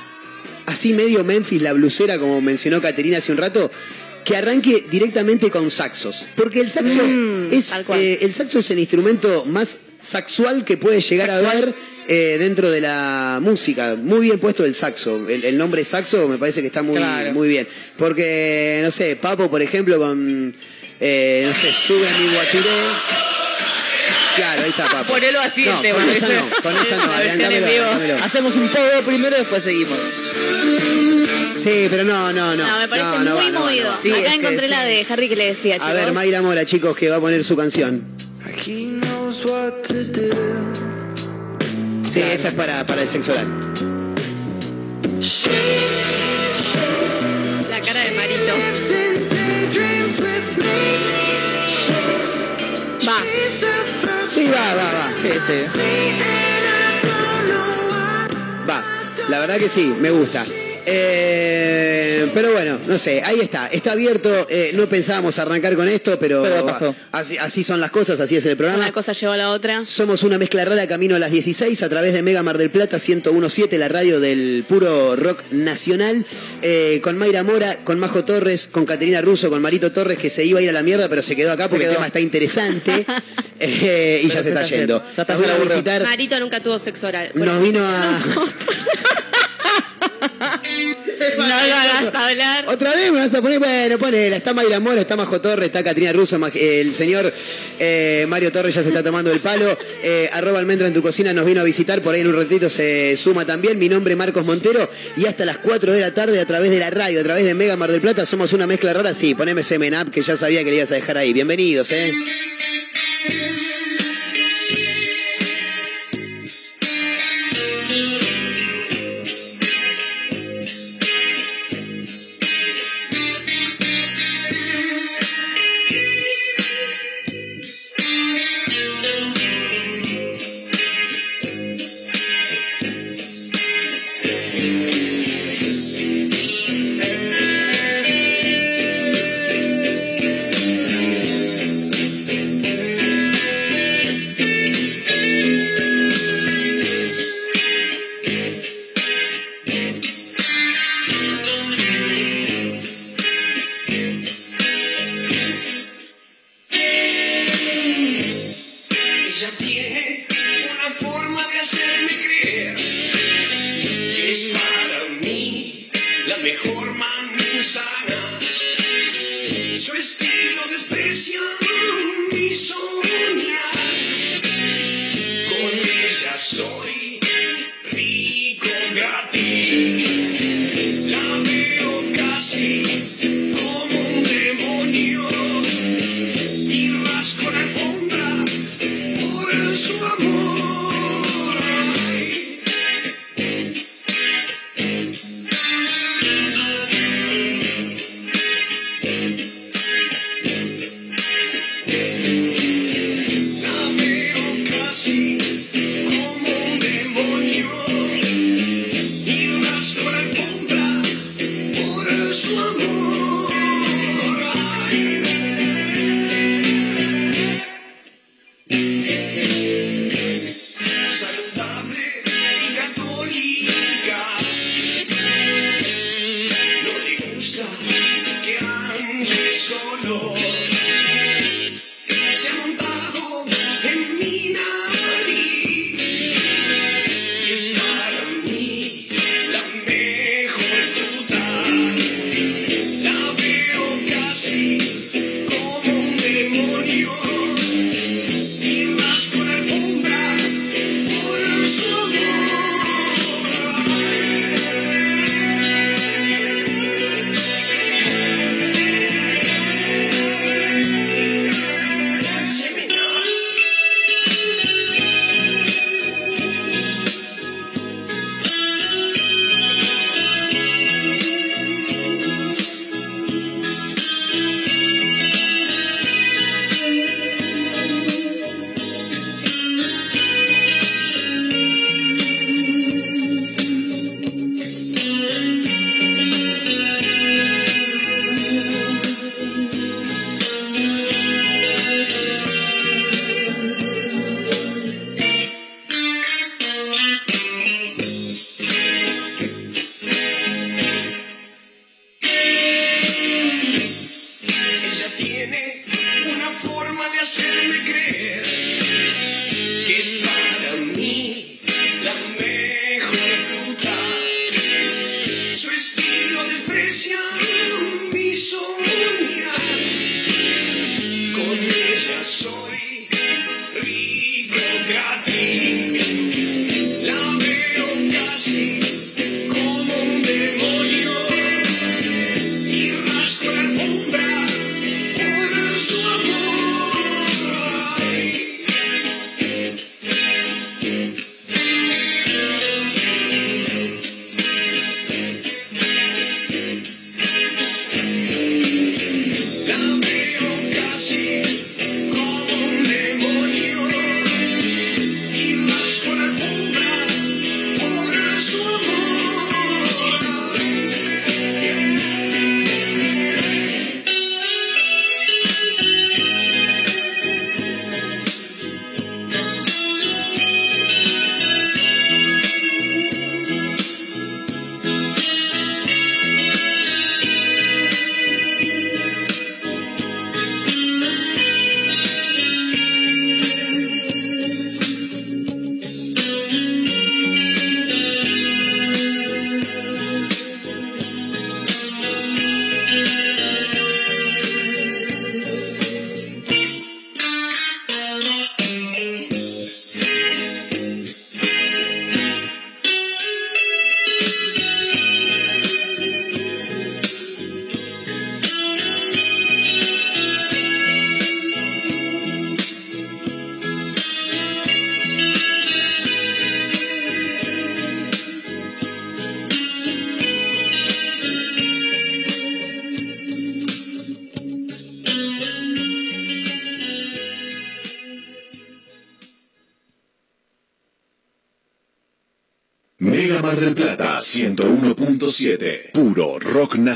así medio Memphis, la blusera, como mencionó Caterina hace un rato, que arranque directamente con saxos. Porque el saxo, Mm, es, eh, el saxo es el instrumento más sexual que puede llegar a haber eh, dentro de la música. Muy bien puesto el saxo. El, el nombre saxo me parece que está muy, Claro. muy bien. Porque, no sé, Papo, por ejemplo, con, eh, no sé, sube a mi guatiré. Claro, ahí está Papo. Ponelo así no, el tema. con esa no, con esa no, [laughs] adelantámelo, vivo. adelantámelo. Hacemos un poco primero y después seguimos. Sí, pero no, no, no. No, me parece no, no muy va, no va, movido. no va. Sí, Acá que- encontré la de Harry que le decía, chicos. A ver, Mayra Mora, chicos, que va a poner su canción. He knows what to do. Sí, esa es para, para el sexo oral. La cara de Marito. Va, la verdad que sí, me gusta. Eh, pero bueno, no sé, ahí está, está abierto. eh, no pensábamos arrancar con esto, pero, Pero pasó. Así, así son las cosas, así es el programa. Una cosa llevó a la otra. Somos una mezcla rara camino a las 16 a través de Mega Mar del Plata 1017, la radio del puro rock nacional, eh, con Mayra Mora, con Majo Torres, con Caterina Russo, con Marito Torres, que se iba a ir a la mierda, pero se quedó acá porque el tema está interesante [laughs] eh, y ya se, está yendo. Ya está, Nos se la vino a aburrió. visitar, Marito nunca tuvo sexo oral. nos vino se a... [laughs] No hablar. Otra vez me vas a poner, bueno, ponela, está Mayra Mora, está Majo Torres, está Catrina Russo, el señor eh, Mario Torres ya se está tomando el palo, [laughs] eh, arroba almendra en tu cocina nos vino a visitar, por ahí en un ratito se suma también, mi nombre es Marcos Montero y hasta las 4 de la tarde a través de la radio, a través de Mega Mar del Plata, somos una mezcla rara, sí, poneme Semen Up que ya sabía que le ibas a dejar ahí, bienvenidos, eh.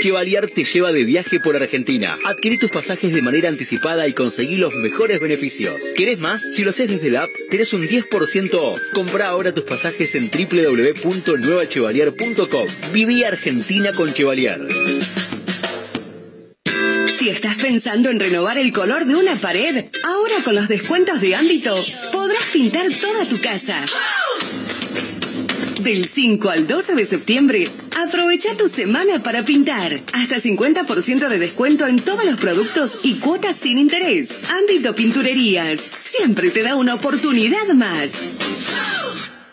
Chevalier te lleva de viaje por Argentina. Adquirí tus pasajes de manera anticipada y conseguí los mejores beneficios. ¿Querés más? Si lo haces desde la app, tenés un 10% off. Compra ahora tus pasajes en www.nuevachevalier.com. Viví Argentina con Chevalier. Si estás pensando en renovar el color de una pared, ahora con los descuentos de ámbito, podrás pintar toda tu casa. Del 5 al 12 de septiembre, aprovecha tu semana para pintar. Hasta 50% de descuento en todos los productos y cuotas sin interés. Ámbito Pinturerías. Siempre te da una oportunidad más.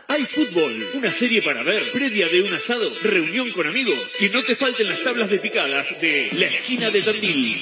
Hay fútbol, una serie para ver, previa de un asado, reunión con amigos. Que no te falten las tablas de picadas de La Esquina de Tandil.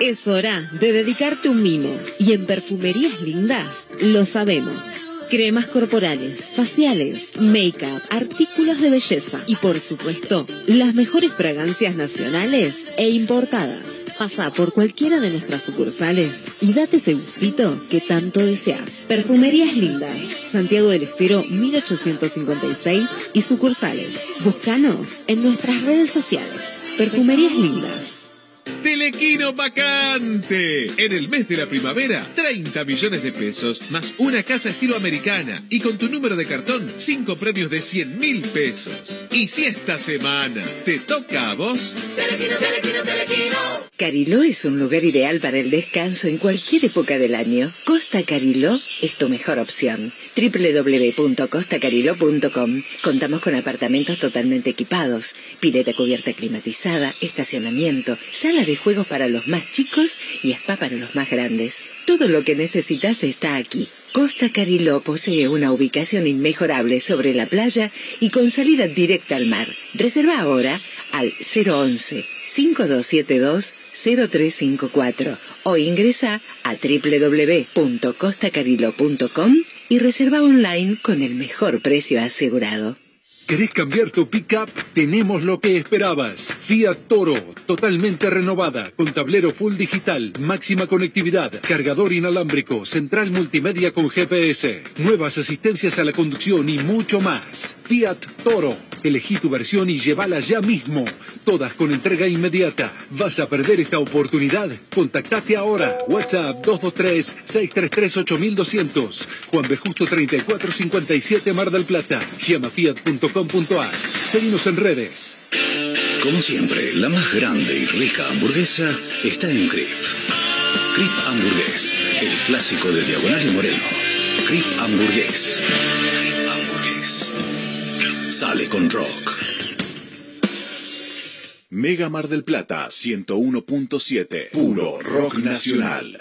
Es hora de dedicarte un mimo. Y en Perfumerías Lindas lo sabemos. Cremas corporales, faciales, make-up, artículos de belleza y por supuesto, las mejores fragancias nacionales e importadas. Pasa por cualquiera de nuestras sucursales y date ese gustito que tanto deseas. Perfumerías Lindas, Santiago del Estero 1856 y sucursales. Búscanos en nuestras redes sociales. Perfumerías Lindas. Telequino vacante. En el mes de la primavera, 30 millones de pesos, más una casa estilo americana. Y con tu número de cartón, 5 premios de 100 mil pesos. Y si esta semana te toca a vos, Cariló es un lugar ideal para el descanso en cualquier época del año. Costa Cariló es tu mejor opción. www.costacariló.com Contamos con apartamentos totalmente equipados, pileta cubierta climatizada, estacionamiento, sala de juegos para los más chicos y spa para los más grandes. Todo lo que necesitas está aquí. Costa Cariló posee una ubicación inmejorable sobre la playa y con salida directa al mar. Reserva ahora al 011 5272 0354 o ingresa a www.costacariló.com y reserva online con el mejor precio asegurado. ¿Querés cambiar tu pickup? Tenemos lo que esperabas. Fiat Toro, totalmente renovada, con tablero full digital, máxima conectividad, cargador inalámbrico, central multimedia con GPS, nuevas asistencias a la conducción y mucho más. Fiat Toro. Elegí tu versión y llévala ya mismo. Todas con entrega inmediata. ¿Vas a perder esta oportunidad? Contactate ahora. WhatsApp 223-633-8200. Juan B. Justo 3457 Mar del Plata. GiamaFiat.com.ar. Seguimos en redes. Como siempre, la más grande y rica hamburguesa está en Crip. Crip Hamburgués, el clásico de Diagonal y Moreno. Crip Hamburgués. Sale con rock. Mega Mar del Plata 101.7. Puro rock nacional.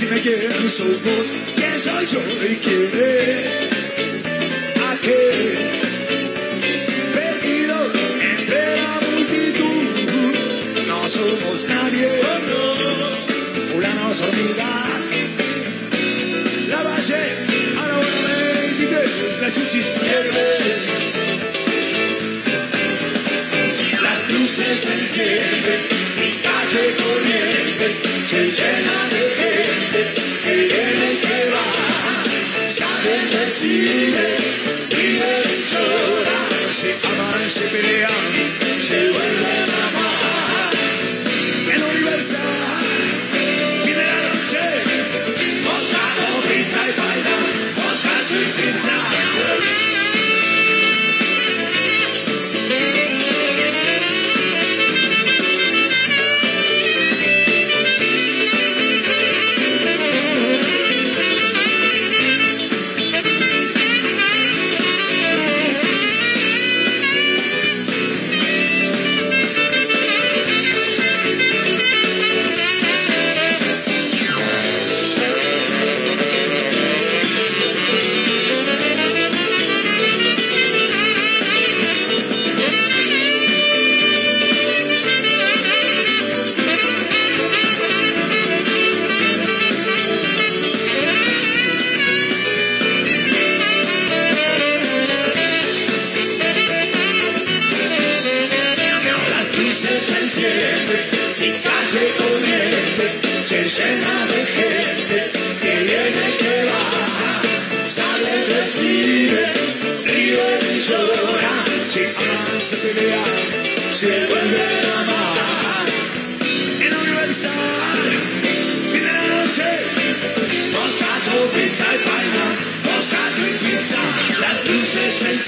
Decime quién sos vos, quién soy yo y quién es aquel perdido entre la multitud. No somos nadie, fulanos hormigas. La valle, a la hora 23, la chuchis pierde. Las luces se encienden, calle corrientes se llena de gente Salen del cine, ríen y lloran, se aman, se pelean,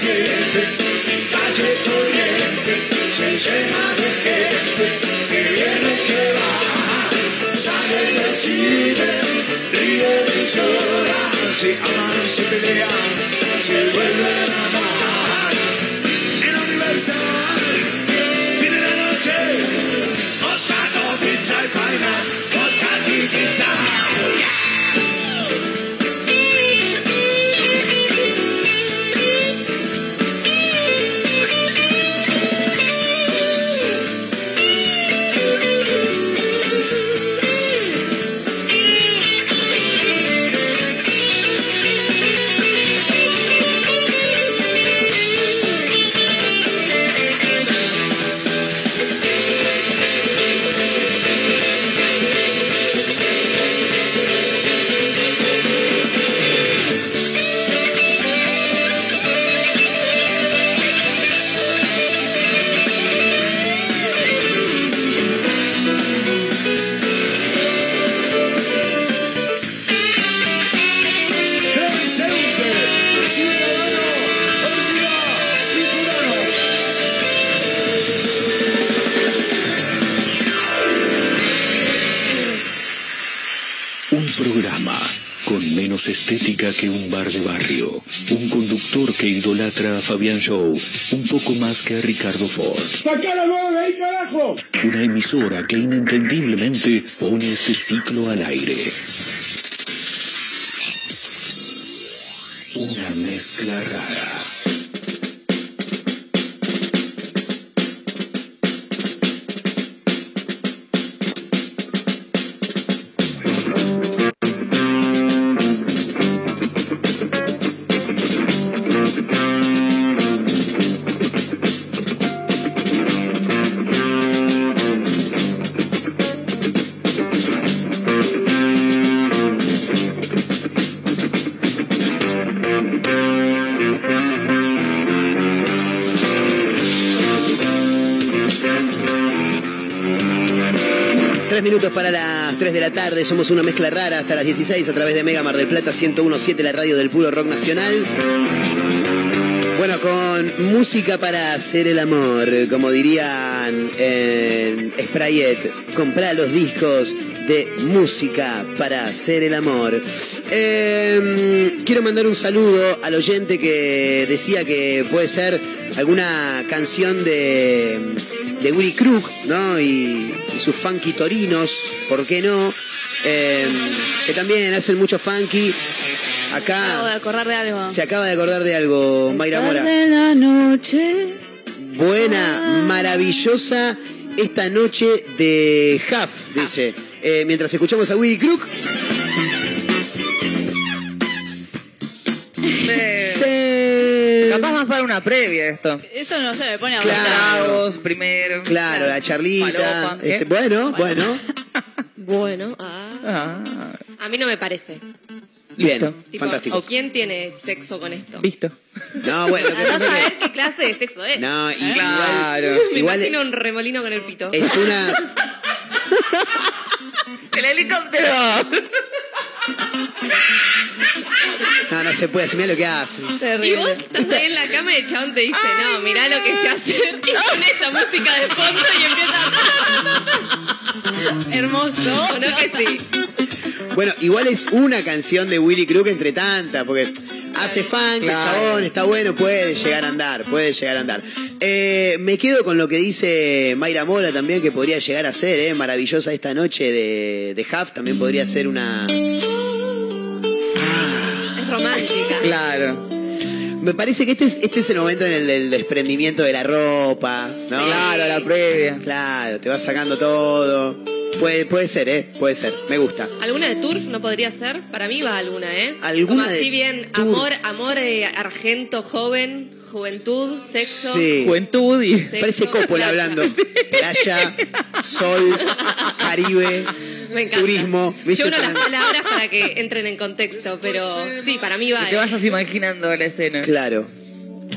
encienden, mi calle corrientes se llena de gente que viene que va. Salen del cine, ríen y lloran, se aman, se pelean, se vuelven a amar. En Universal, de la noche, Moscato, pizza y paina, Moscato y pizza. Fabián Show un poco más que a Ricardo Ford. ¡Sacá la voz de ahí, carajo! Una emisora que inentendiblemente pone este ciclo al aire. Somos una mezcla rara hasta las 16 a través de Mega Mar del Plata 1017, la radio del puro rock nacional. Bueno, con música para hacer el amor, como dirían en Sprayet, comprá los discos de música para hacer el amor. Eh, quiero mandar un saludo al oyente que decía que puede ser alguna canción de, de Willy Crook, ¿no? Y, y sus funky torinos, ¿por qué no? Eh, que también hacen mucho funky. Acabo de Acá acordar de algo. se acaba de acordar de algo, Mayra Mora. La noche. Buena, maravillosa esta noche de Huff, dice. Eh, mientras escuchamos a Willy Crook. Sí. Capaz más para una previa esto. Eso no se me pone a Claro. Primero. Claro, la charlita. Este, bueno, bueno. [laughs] Bueno, ah. A mí no me parece. Bien, Tipo, fantástico. ¿O quién tiene sexo con esto? Visto. No, bueno, lo que Andá a pasa es saber qué clase de sexo es. que- No, y- Claro. Me igual, igual imagino un remolino con el pito. es una. [laughs] El helicóptero. [laughs] [laughs] No, no se puede, se mira lo que hace. Y vos estás ahí en la cama y el chabón te dice, no, mirá lo que se hace. [laughs] Y pone esta música de fondo y empieza... Hermoso. ¿O no que sí? Bueno, igual es una canción de Willy Crook entre tantas, porque hace funk, Claro. chabón está bueno, puede llegar a andar, puede llegar a andar. Eh, me quedo con lo que dice Mayra Mora también, que podría llegar a ser, eh, maravillosa esta noche de, de Huff, también podría ser una... Romántica. Claro. Me parece que este es, este es el momento en el del desprendimiento de la ropa, ¿no? Claro, la previa. Claro, te vas sacando todo. Puede, puede ser, ¿eh? Puede ser, me gusta. ¿Alguna de Turf no podría ser? Para mí va alguna, ¿eh? ¿Alguna Como así de bien, Turf? amor, amor eh, argento, joven, juventud, sexo. Sí. Juventud y. sexo, Parece Coppola playa. hablando. [laughs] Playa, sol, Caribe, Me encanta. turismo. Yo uno las palabras para que entren en contexto, pero sí, para mí va. Que te vayas imaginando la escena. Claro.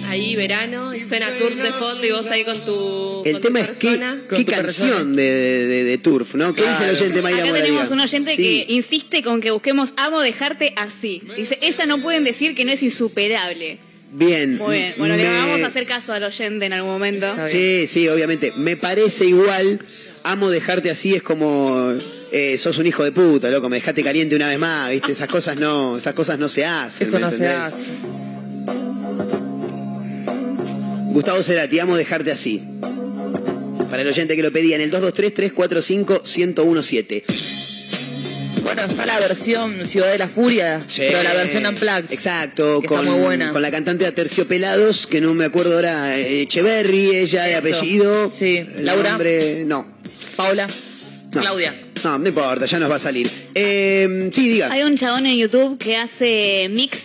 Ahí verano, y suena Turf de fondo y vos ahí con tu, El con tu tema es qué, persona. Qué canción de, de, de- de Turf, ¿no? ¿Qué dice el oyente Mayra Acá Mora? tenemos un oyente Sí. que insiste con que busquemos Amo dejarte así. Dice, esa no pueden decir que no es insuperable. Bien. Muy bien. Bueno, le vamos a hacer caso al oyente en algún momento. Sí, sí, obviamente. Me parece igual. Amo dejarte así, es como. Eh, sos un hijo de puta, loco, me dejaste caliente una vez más, ¿viste? Esas cosas no, esas cosas no se hacen. Eso ¿me no se entendés? hace. Gustavo Cerati, amo dejarte así. Para el oyente que lo pedía en el 223-345-1017. Bueno, está la versión Ciudad de la Furia, pero la versión Unplugged. Exacto, que está con, muy buena. con la cantante de Aterciopelados, que no me acuerdo ahora, eh, Echeverry, ella de apellido. Sí, Laura. nombre, no. Paula. No. Claudia. No, no importa, ya nos va a salir. Eh, sí, diga. Hay un chabón en YouTube que hace mix,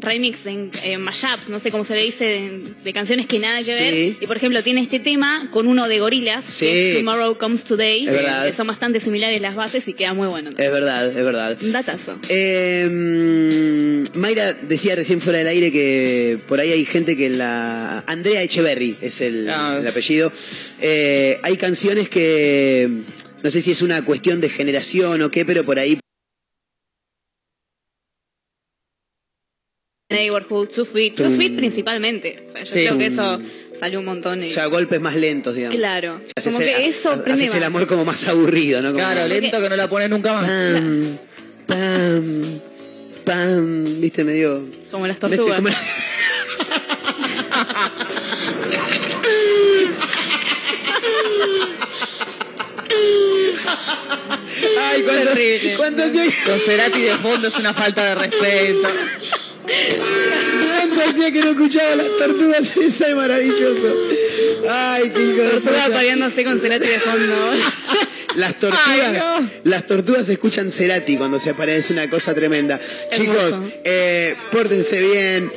remix en, en mashups, no sé cómo se le dice, de, de canciones que nada que Sí. ver. Y por ejemplo, tiene este tema con uno de gorilas, Sí. que es Tomorrow Comes Today, Es verdad. que son bastante similares las bases y queda muy bueno. Es verdad, es verdad. Un datazo. Eh, Mayra decía recién fuera del aire que por ahí hay gente que la. Andrea Echeverry es el, Ah. el apellido. Eh, hay canciones que. No sé si es una cuestión de generación o qué, pero por ahí. Neighborhood, Two Feet, Two. Feet principalmente. O sea, yo Sí. creo que eso salió un montón. Y... O sea, golpes más lentos, digamos. claro. Haces Como el- que eso haces el amor como más aburrido, ¿no? Como- Claro, lento que no la pones nunca más. Pam, pam. pam, viste, medio. Como las tortugas. Como- [laughs] [laughs] [laughs] [laughs] Ay, cuánto, Terrible. cuánto hacía, Con Cerati de fondo es una falta de respeto. cuánto hacía que no escuchaba las tortugas, [laughs] esa es maravilloso. Ay, qué hijo Tortuga pariéndose con Cerati de fondo. [laughs] Las tortugas, Ay, no. las tortugas escuchan Cerati cuando se aparece una cosa tremenda. Chicos, eh, pórtense bien.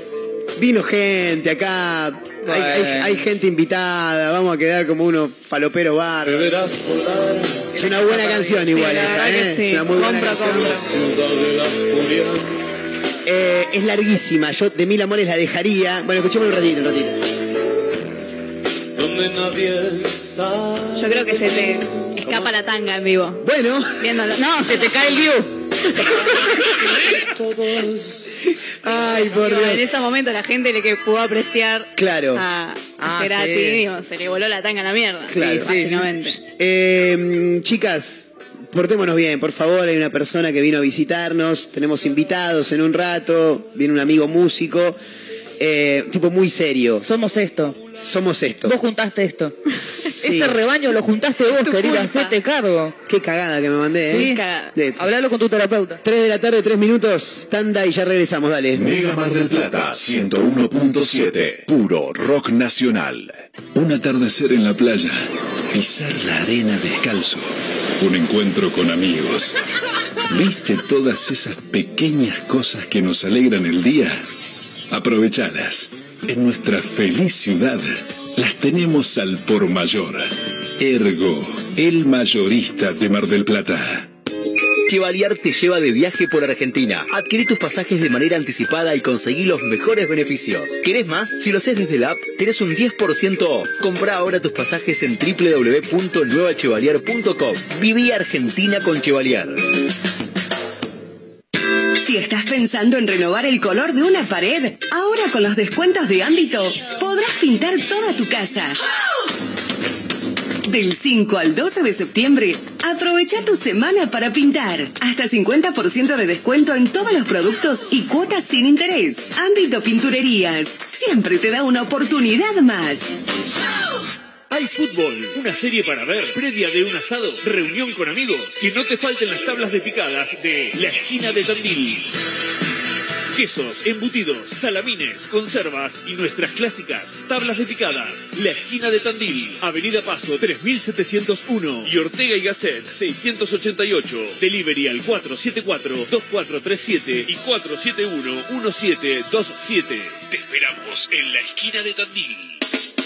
Vino gente acá. Hay, hay- Bueno. hay gente invitada. Vamos a quedar como unos faloperos bar. Es una buena canción igual esta, ¿eh? sí. Es una muy buena canción. Eh, es larguísima. Yo de mil amores la dejaría. Bueno, escuchemos un ratito, un ratito. Yo creo que se te escapa la tanga en vivo. Bueno. Viéndolo. No, se te cae el view. Ay, por Dios. en ese momento la gente le que pudo apreciar Claro. a, a Ah, Cerati, sí. digo, se le voló la tanga a la mierda. Claro. básicamente. Eh, chicas, portémonos bien, por favor. Hay una persona que vino a visitarnos. Tenemos invitados en un rato. Viene un amigo músico. Eh, tipo muy serio. Somos esto. Somos esto. Vos juntaste esto. Sí. Este rebaño lo juntaste vos, tu querida. culpa. Hacete cargo. Qué cagada que me mandé, ¿eh? Sí. Cagada. De- Hablalo con tu terapeuta. 3 de la tarde, 3 minutos. Tanda y ya regresamos, dale. Mega Mar del Plata 101.7, puro rock nacional. Un atardecer en la playa, pisar la arena descalzo, un encuentro con amigos. ¿Viste todas esas pequeñas cosas que nos alegran el día? Aprovechalas. En nuestra feliz ciudad las tenemos al por mayor. Ergo, el mayorista de Mar del Plata. Chevalier te lleva de viaje por Argentina. Adquirí tus pasajes de manera anticipada y conseguí los mejores beneficios. ¿Querés más? Si lo haces desde la app, tenés un 10% off. Compra ahora tus pasajes en www.nuevachevalier.com. Viví Argentina con Chevalier. Si estás pensando en renovar el color de una pared, ahora con los descuentos de ámbito podrás pintar toda tu casa. Del 5 al 12 de septiembre, aprovecha tu semana para pintar. Hasta 50% de descuento en todos los productos y cuotas sin interés. Ámbito Pinturerías. Siempre te da una oportunidad más. Hay fútbol, una serie para ver, previa de un asado, reunión con amigos, que no te falten las tablas de picadas de la esquina de Tandil. Quesos, embutidos, salamines, conservas y nuestras clásicas tablas de picadas. La esquina de Tandil, Avenida Paso 3701 y Ortega y Gasset 688. Delivery al 474-2437 y 471-1727. Te esperamos en la esquina de Tandil.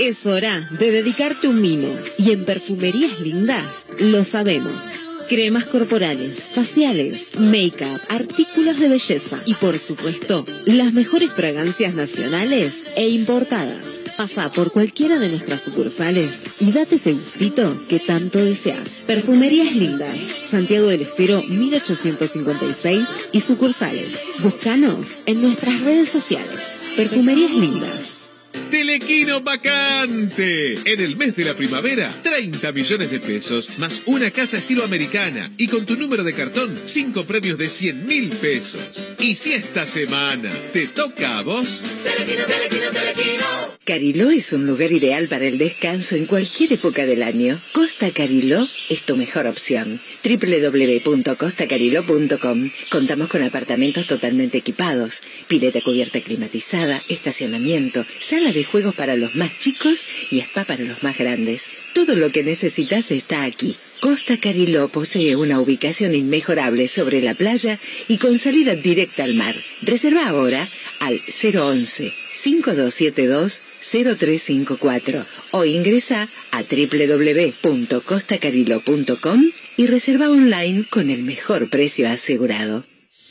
Es hora de dedicarte un mimo y en Perfumerías Lindas lo sabemos. Cremas corporales, faciales, make-up, artículos de belleza y por supuesto, las mejores fragancias nacionales e importadas. Pasa por cualquiera de nuestras sucursales y date ese gustito que tanto deseas. Perfumerías Lindas, Santiago del Estero 1856 y sucursales. Búscanos en nuestras redes sociales. Perfumerías Lindas. Telequino vacante. En el mes de la primavera, 30 millones de pesos, más una casa estilo americana. Y con tu número de cartón, 5 premios de 100 mil pesos. Y si esta semana te toca a vos, Cariló es un lugar ideal para el descanso en cualquier época del año. Costa Cariló es tu mejor opción. www.costacariló.com Contamos con apartamentos totalmente equipados, pileta cubierta climatizada, estacionamiento, sala de juegos para los más chicos y spa para los más grandes. Todo lo que necesitas está aquí. Costa Cariló posee una ubicación inmejorable sobre la playa y con salida directa al mar. Reserva ahora al 011 5272 0354 o ingresa a www.costacariló.com y reserva online con el mejor precio asegurado.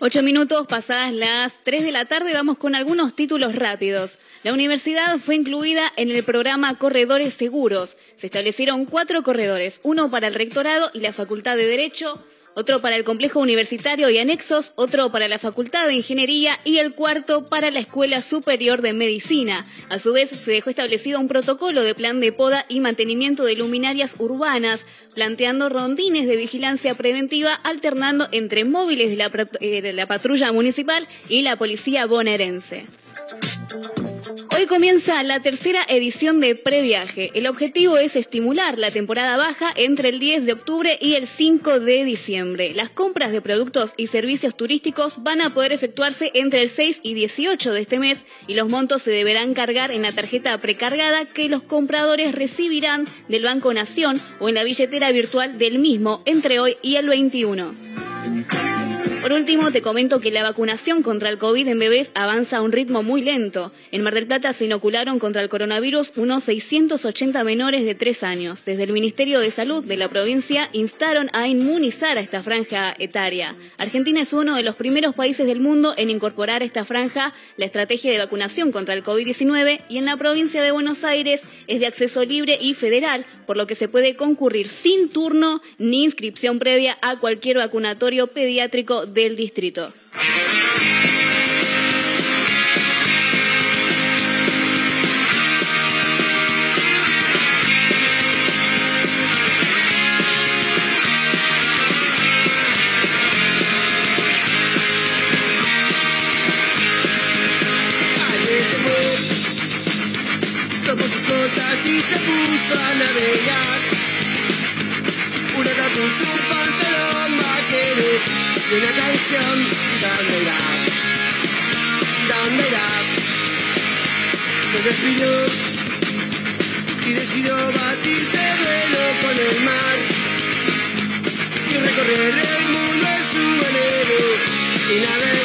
Ocho minutos pasadas las 3 de la tarde vamos con algunos títulos rápidos. La universidad fue incluida en el programa Corredores Seguros. Se establecieron cuatro corredores, uno para el rectorado y la Facultad de Derecho, otro para el complejo universitario y anexos, otro para la Facultad de Ingeniería y el cuarto para la Escuela Superior de Medicina. A su vez, se dejó establecido un protocolo de plan de poda y mantenimiento de luminarias urbanas, planteando rondines de vigilancia preventiva alternando entre móviles de la, eh, patrulla municipal y la policía bonaerense. Hoy comienza la tercera edición de Previaje. El objetivo es estimular la temporada baja entre el 10 de octubre y el 5 de diciembre. Las compras de productos y servicios turísticos van a poder efectuarse entre el 6 y 18 de este mes y los montos se deberán cargar en la tarjeta precargada que los compradores recibirán del Banco Nación o en la billetera virtual del mismo entre hoy y el 21. Por último, te comento que la vacunación contra el COVID en bebés avanza a un ritmo muy lento. En Mar del Plata se inocularon contra el coronavirus unos 680 menores de 3 años. Desde el Ministerio de Salud de la provincia instaron a inmunizar a esta franja etaria. Argentina es uno de los primeros países del mundo en incorporar a esta franja la estrategia de vacunación contra el COVID-19 y en la provincia de Buenos Aires es de acceso libre y federal, por lo que se puede concurrir sin turno ni inscripción previa a cualquier vacunatorio pediátrico del distrito. Y se puso a navegar. Una tatu en su pantalón vaquero y una canción, ¿dónde irá? ¿Dónde irá? Se despidió y decidió batirse duelo con el mar y recorrer el mundo en su velero y navegar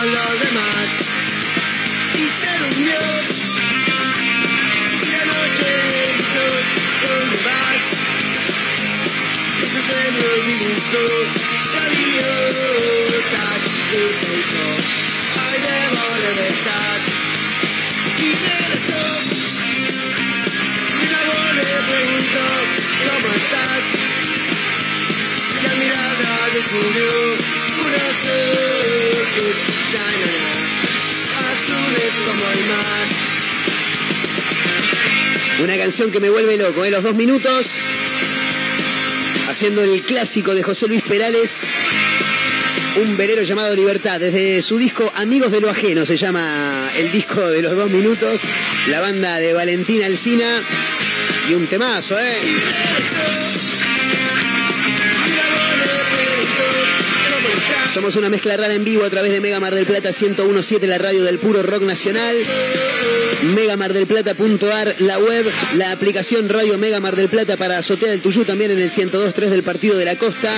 con los demás y se durmió y la noche gritó ¿dónde vas? y ese se lo dibujó gaviotas beso, ay debo regresar. Y regresó, mi labor le preguntó, ¿cómo estás? La mirada descubrió Una canción que me vuelve loco, ¿eh? Los dos minutos. Haciendo el clásico de José Luis Perales. Un velero llamado Libertad. Desde su disco Amigos de lo Ajeno se llama el disco de los dos minutos. La banda de Valentina Alcina. Y un temazo, ¿eh? Somos una mezcla rara en vivo a través de Mega Mar del Plata 1017, la radio del puro rock nacional. megamardelplata.ar, la web, la aplicación Radio Mega Mar del Plata para Azotea del Tuyú, también en el 102.3 del Partido de la Costa.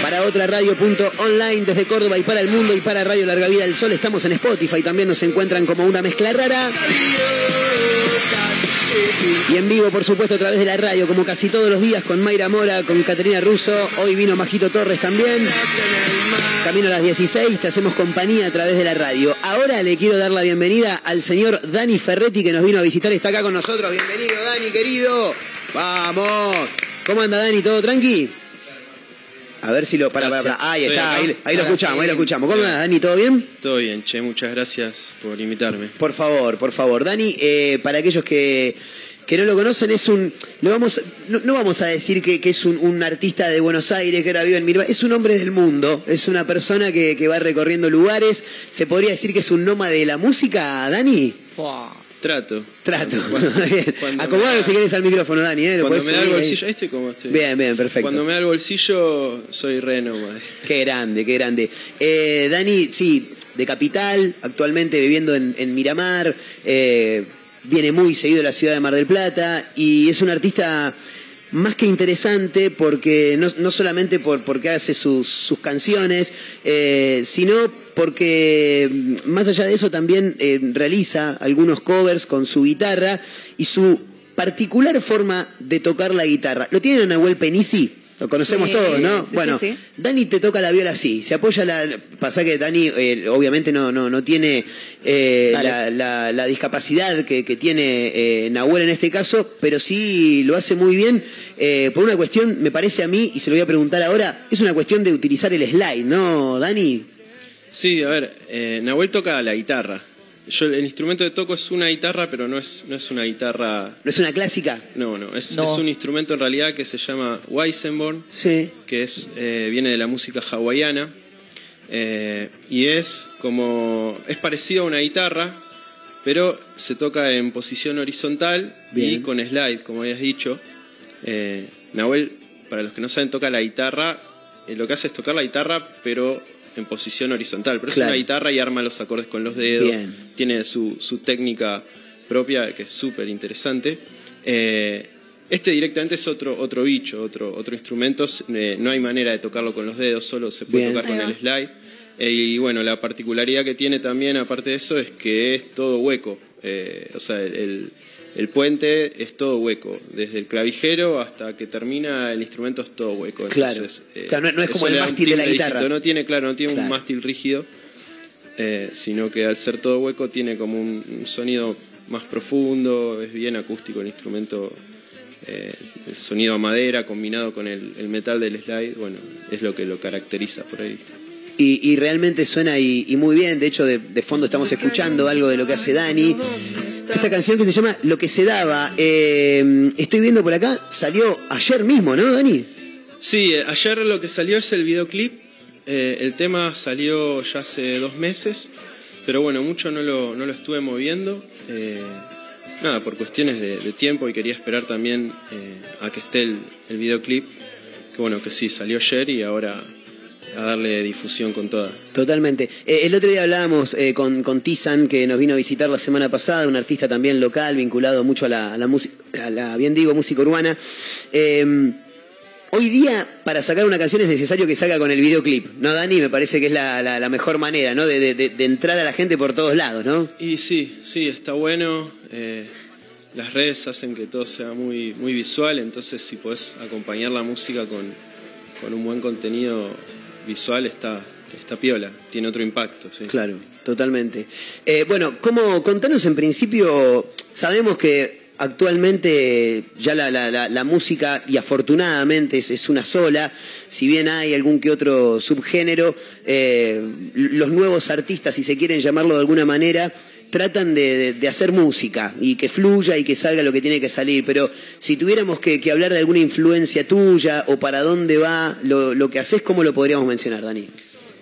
Para otra radio.online desde Córdoba y para el mundo y para Radio Larga Vida del Sol. Estamos en Spotify, también nos encuentran como una mezcla rara. Y en vivo, por supuesto, a través de la radio, como casi todos los días, con Mayra Mora, con Caterina Russo. Hoy vino Majito Torres también. Camino a las 16, te hacemos compañía a través de la radio. Ahora le quiero dar la bienvenida al señor Dani Ferretti, que nos vino a visitar, está acá con nosotros. Bienvenido, Dani, querido. Vamos. ¿Cómo anda, Dani? ¿Todo tranqui? A ver si lo. Para, para, para. Ahí está, ahí, ahí lo escuchamos, ahí lo escuchamos. ¿Cómo andas, Dani? ¿Todo bien? Todo bien, che, muchas gracias por invitarme. Por favor, por favor. Dani, eh, para aquellos que, que no lo conocen, es un. Lo vamos, no, no vamos a decir que, que es un, un artista de Buenos Aires que ahora vive en Mirba. Es un hombre del mundo. Es una persona que, que va recorriendo lugares. ¿Se podría decir que es un nómade de la música, Dani? Trato. Trato. Cuando- [laughs] Bien. cuando Acomodalo me da- si querés al micrófono, Dani. ¿eh? Lo Cuando me da el bolsillo, ahí estoy como estoy. Bien, bien, perfecto. Cuando me da el bolsillo, soy re nómade. Qué grande, qué grande. Eh, Dani, sí, de capital, actualmente viviendo en, en Miramar, eh, viene muy seguido de la ciudad de Mar del Plata y es un artista más que interesante porque no, no solamente por, porque hace sus, sus canciones, eh, sino porque mm, más allá de eso también eh, realiza algunos covers con su guitarra y su particular forma de tocar la guitarra. ¿Lo tienen a Nahuel Penisi? Lo conocemos Sí, todos, ¿no? sí, bueno, sí. Dani te toca la viola así, se apoya la... Pasa que Dani eh, obviamente no, no, no tiene eh, la- la discapacidad que, que tiene eh, Nahuel en este caso, pero sí lo hace muy bien. eh, por una cuestión, me parece a mí, y se lo voy a preguntar ahora, es una cuestión de utilizar el slide, ¿no, Dani? Sí, a ver, eh, Nahuel toca la guitarra. Yo el instrumento que toco es una guitarra, pero no es, no es una guitarra. ¿No es una clásica? No, no, es, No. es un instrumento en realidad que se llama Weissenborn, Sí. que es, eh, viene de la música hawaiana. eh, y es como. es parecido a una guitarra, pero se toca en posición horizontal y con slide, como habías dicho. Eh, Nahuel, para los que no saben, toca la guitarra. eh, lo que hace es tocar la guitarra, pero en posición horizontal. Pero Claro. es una guitarra y arma los acordes con los dedos. Bien. Tiene su, su técnica propia, que es súper interesante. Eh, este directamente es otro, otro bicho, otro, otro instrumento. Eh, no hay manera de tocarlo con los dedos, solo se puede Bien. tocar con el slide. Eh, y bueno, la particularidad que tiene también, aparte de eso, es que es todo hueco. Eh, o sea, el, el- el puente es todo hueco. Desde el clavijero hasta que termina el instrumento es todo hueco. Claro. Eh, Claro, no- no es como el mástil de la guitarra. No tiene, claro, no tiene Claro. un mástil rígido. eh, sino que al ser todo hueco tiene como un, un sonido más profundo, es bien acústico el instrumento, eh, el sonido a madera combinado con el, el metal del slide, bueno, es lo que lo caracteriza por ahí. Y, realmente suena y, muy bien. De hecho, de, fondo estamos escuchando algo de lo que hace Dani. Esta canción que se llama Lo que se daba. eh, estoy viendo por acá, salió ayer mismo, ¿no, Dani? Sí, eh, ayer lo que salió es el videoclip, eh, el tema salió ya hace dos meses, pero bueno, mucho no lo, no lo estuve moviendo. nada, por cuestiones de, de tiempo y quería esperar también a que esté el, el videoclip, que bueno, que sí, salió ayer y ahora a darle difusión con toda. Totalmente. Eh, el otro día hablábamos eh, con, con Tizan, que nos vino a visitar la semana pasada, un artista también local, vinculado mucho a la, a la música, a la, bien digo, música urbana. Eh, hoy día, para sacar una canción es necesario que salga con el videoclip, ¿no, Dani? Me parece que es la, la- la mejor manera, ¿no? De, de- de- de entrar a la gente por todos lados, ¿no? Y sí, sí, está bueno. eh, las redes hacen que todo sea muy, muy visual, entonces si podés acompañar la música con, con un buen contenido visual está, está piola, tiene otro impacto. Sí. Claro, totalmente. Eh, bueno, ¿cómo, contanos en principio, sabemos que actualmente ya la, la- la- música, y afortunadamente es, es una sola, si bien hay algún que otro subgénero, eh, los nuevos artistas, si se quieren llamarlo de alguna manera, tratan de, de- de hacer música y que fluya y que salga lo que tiene que salir. Pero si tuviéramos que, que hablar de alguna influencia tuya o para dónde va lo, lo que haces, ¿cómo lo podríamos mencionar, Dani?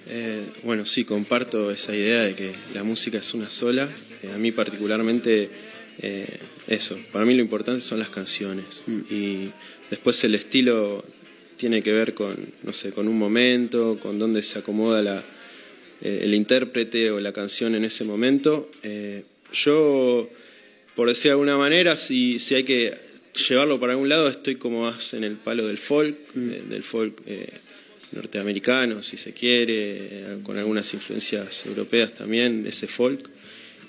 Eh, bueno, sí, comparto esa idea de que la música es una sola. Eh, a mí particularmente eh, eso, para mí lo importante son las canciones. Y después el estilo tiene que ver con, no sé, con un momento, con dónde se acomoda la, eh, el intérprete o la canción en ese momento. Eh, yo, por decir de alguna manera, si, si hay que llevarlo para algún lado, estoy como más en el palo del folk, eh, del folk norteamericano, si se quiere, con algunas influencias europeas también, de ese folk.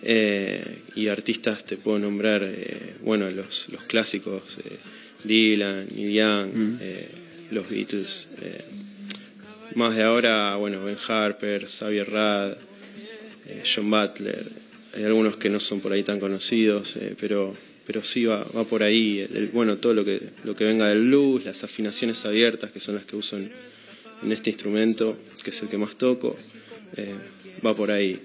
Eh, y artistas te puedo nombrar, eh, bueno, los, los clásicos, eh, Dylan, Neil Young, eh, los Beatles. Más de ahora, bueno, Ben Harper, Xavier Rad, eh, John Butler, hay algunos que no son por ahí tan conocidos, eh, pero, pero sí va, va por ahí, el- bueno, todo lo que, lo que venga del blues, las afinaciones abiertas, que son las que uso en, en este instrumento, que es el que más toco, eh, va por ahí.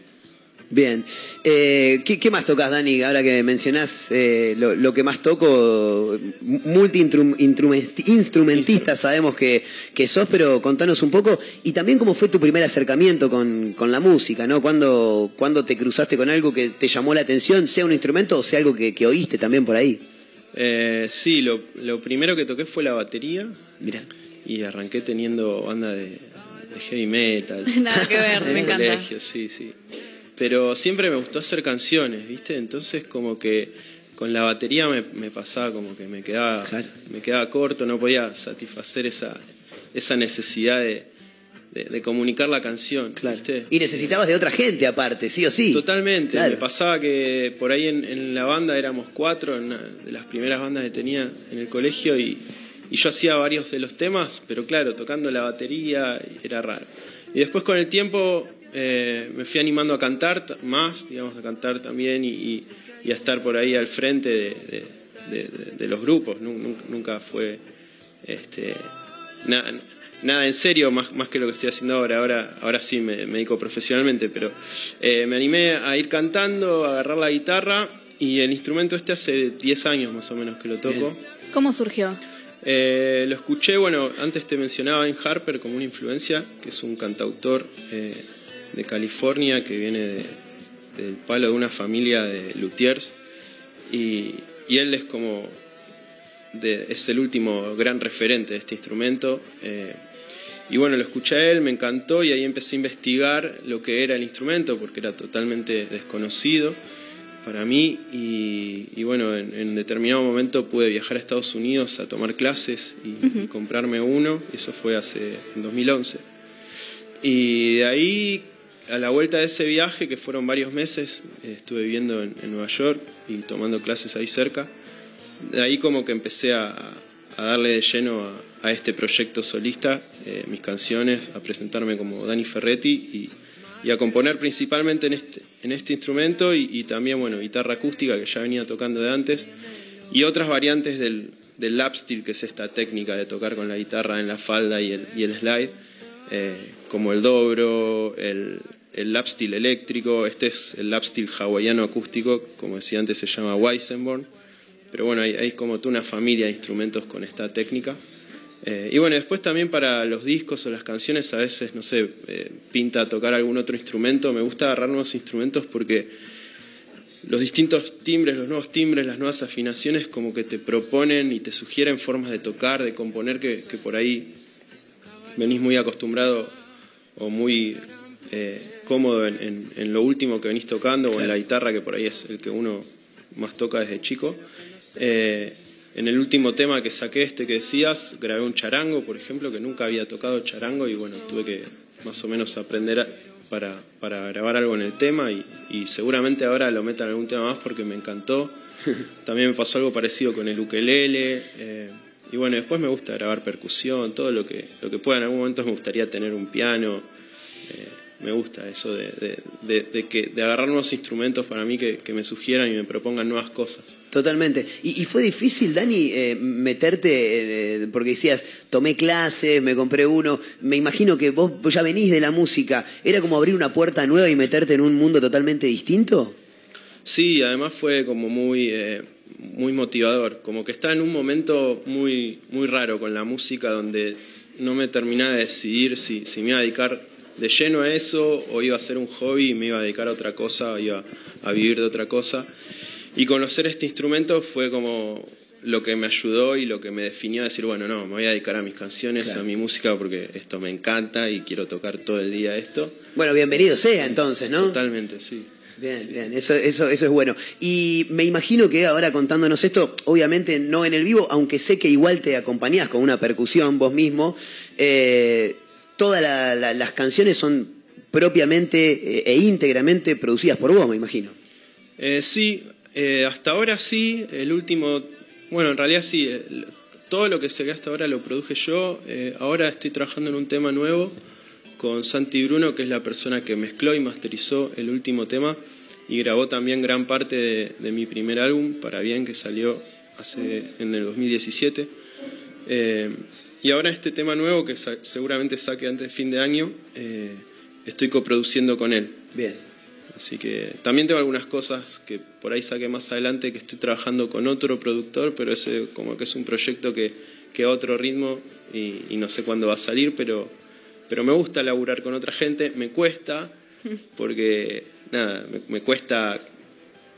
Bien. Eh, ¿qué, qué más tocas, Dani? Ahora que mencionás eh, lo, lo que más toco, multi-instrumentista sabemos que, que sos, pero contanos un poco. Y también cómo fue tu primer acercamiento con, con la música, ¿no? ¿Cuándo, cuándo te cruzaste con algo que te llamó la atención, sea un instrumento o sea algo que, que oíste también por ahí? Eh, sí, lo, lo primero que toqué fue la batería. Mira. Y arranqué teniendo banda de, de heavy metal. [laughs] Nada que ver, En me [laughs] el encanta. colegio, sí, sí. Pero siempre me gustó hacer canciones, ¿viste? Entonces como que con la batería me, me pasaba como que me quedaba, me quedaba corto, no podía satisfacer esa, esa necesidad de, de- de comunicar la canción. ¿viste? Y necesitabas de otra gente aparte, sí o sí. Totalmente. Claro. Me pasaba que por ahí en, en la banda éramos cuatro, en una de las primeras bandas que tenía en el colegio, y, y yo hacía varios de los temas, pero claro, tocando la batería era raro. Y después con el tiempo eh, me fui animando a cantar más, digamos, a cantar también y, y- y a estar por ahí al frente de, de- de- de- de los grupos. Nun- nun- Nunca fue este, na- nada en serio más, más que lo que estoy haciendo ahora. Ahora, ahora sí me, me dedico profesionalmente, pero eh, me animé a ir cantando, a agarrar la guitarra y el instrumento este hace 10 años más o menos que lo toco. ¿Cómo surgió? Eh, lo escuché, bueno, antes te mencionaba en Harper como una influencia, que es un cantautor eh, de California que viene de- del palo de una familia de luthiers y, y él es como de- es el último gran referente de este instrumento. eh, y bueno, lo escuché a él, me encantó y ahí empecé a investigar lo que era el instrumento porque era totalmente desconocido para mí y, y bueno, en, en determinado momento pude viajar a Estados Unidos a tomar clases y, y comprarme uno, eso fue hace en 2011. Y de ahí, a la vuelta de ese viaje, que fueron varios meses, eh, estuve viviendo en, Nueva York y tomando clases ahí cerca, de ahí como que empecé a, darle de lleno a, este proyecto solista, eh, mis canciones, a presentarme como Dani Ferretti y, a componer principalmente en este, este instrumento y, también, bueno, guitarra acústica que ya venía tocando de antes y otras variantes del, del lap steel, que es esta técnica de tocar con la guitarra en la falda y el, y el slide, eh, como el dobro, el, el lap steel eléctrico, este es el lap steel hawaiano acústico, como decía antes se llama Weissenborn, pero bueno, hay, hay como toda una familia de instrumentos con esta técnica. Eh, y bueno, después también para los discos o las canciones a veces, no sé, eh, pinta tocar algún otro instrumento. Me gusta agarrar nuevos instrumentos porque los distintos timbres, los nuevos timbres, las nuevas afinaciones como que te proponen y te sugieren formas de tocar, de componer que, que por ahí venís muy acostumbrado o muy eh, cómodo en, en- en lo último que venís tocando o en la guitarra que por ahí es el que uno más toca desde chico. Eh, en el último tema que saqué, este que decías, grabé un charango, por ejemplo, que nunca había tocado charango y bueno, tuve que más o menos aprender a- para, para grabar algo en el tema y, y seguramente ahora lo metan en algún tema más porque me encantó. [laughs] También me pasó algo parecido con el ukelele. eh, y bueno, después me gusta grabar percusión, todo lo que, lo que pueda. En algún momento me gustaría tener un piano. eh, me gusta eso de, de- de- de que, de agarrar nuevos instrumentos para mí que, que me sugieran y me propongan nuevas cosas. Totalmente. ¿Y, y fue difícil, Dani, eh, meterte, eh, porque decías, tomé clases, me compré uno, me imagino que vos, vos ya venís de la música, ¿era como abrir una puerta nueva y meterte en un mundo totalmente distinto? Sí, además fue como muy, eh, muy motivador, como que estaba en un momento muy, muy raro con la música donde no me terminaba de decidir si, si me iba a dedicar de lleno a eso o iba a ser un hobby y me iba a dedicar a otra cosa, o iba a vivir de otra cosa. Y conocer este instrumento fue como lo que me ayudó y lo que me definió a decir, bueno, no, me voy a dedicar a mis canciones, Claro. a mi música porque esto me encanta y quiero tocar todo el día esto. Bueno, bienvenido sea entonces, ¿no? Totalmente, sí. Bien, bien, eso, eso, eso es bueno. Y me imagino que ahora contándonos esto, obviamente no en el vivo, aunque sé que igual te acompañás con una percusión vos mismo, eh, todas la- la- las canciones son propiamente eh, e íntegramente producidas por vos, me imagino. Eh, sí, eh, hasta ahora sí, el último, bueno, en realidad sí, el- todo lo que se ve hasta ahora lo produje yo, ahora estoy trabajando en un tema nuevo con Santi Bruno, que es la persona que mezcló y masterizó el último tema y grabó también gran parte de, de mi primer álbum, Para Bien, que salió hace, en el 2017. Eh, y ahora este tema nuevo, que sa- seguramente saque antes de fin de año, eh, estoy coproduciendo con él. Bien. Así que también tengo algunas cosas que por ahí saqué más adelante que estoy trabajando con otro productor, pero ese como que es un proyecto que, que a otro ritmo y, y no sé cuándo va a salir, pero, pero me gusta laburar con otra gente, me cuesta, [laughs] porque nada, me, me cuesta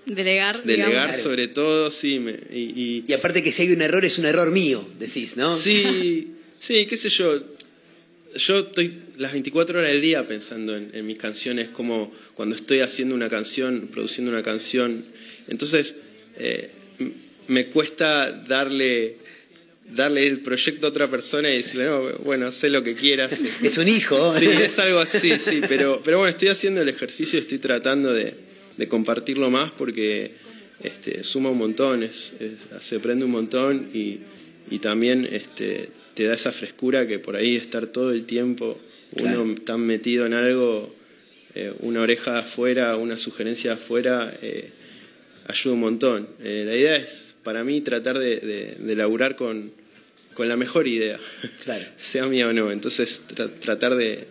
Delegar, delegar digamos. sobre todo, sí, me- y, y- Y aparte que si hay un error es un error mío, decís, ¿no? Sí, sí, qué sé yo. Yo estoy las 24 horas del día pensando en, en mis canciones, como cuando estoy haciendo una canción, produciendo una canción. Entonces, eh, me cuesta darle, darle el proyecto a otra persona y decirle, no, bueno, sé lo que quieras. [laughs] Es un hijo. Sí, es algo así, sí. Pero, pero bueno, estoy haciendo el ejercicio estoy tratando de, de compartirlo más porque este, suma un montón, es, es- se aprende un montón y, y también este, te da esa frescura que por ahí estar todo el tiempo uno tan metido en algo, eh, una oreja afuera, una sugerencia afuera, eh, ayuda un montón. Eh, la idea es, para mí, tratar de, de, de laburar con, con la mejor idea, Claro. [laughs] sea mía o no. Entonces, tra- tratar de,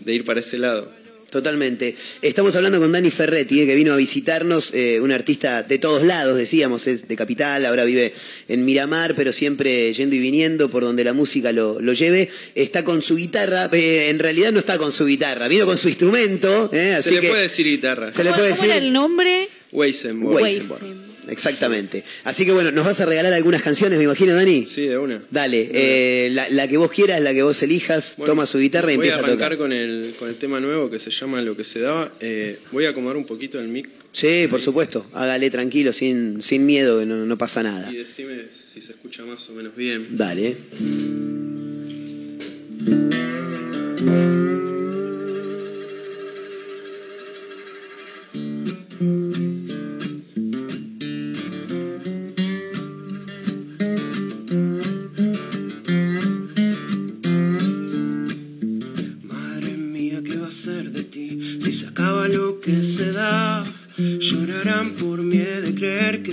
de ir para ese lado. Totalmente. Estamos hablando con Dani Ferretti, eh, que vino a visitarnos, eh, un artista de todos lados, decíamos, es de Capital, ahora vive en Miramar, pero siempre yendo y viniendo por donde la música lo, lo lleve. Está con su guitarra, eh, en realidad no está con su guitarra, vino con su instrumento. eh, así Se le que puede decir guitarra. Se le ¿Cómo, puede cómo decir era el nombre? Weisenborg. Weisenborg. Exactamente. Así que bueno, nos vas a regalar algunas canciones, me imagino, Dani. Sí, de una. Dale, eh, la, la que vos quieras, la que vos elijas, Bueno, toma su guitarra y voy empieza a a arrancar tocar. con el, con el tema nuevo que se llama Lo que se daba. Eh, voy a acomodar un poquito el mic Sí, por supuesto. Hágale tranquilo, sin, sin miedo, que no, no pasa nada. y decime si se escucha más o menos bien. Dale.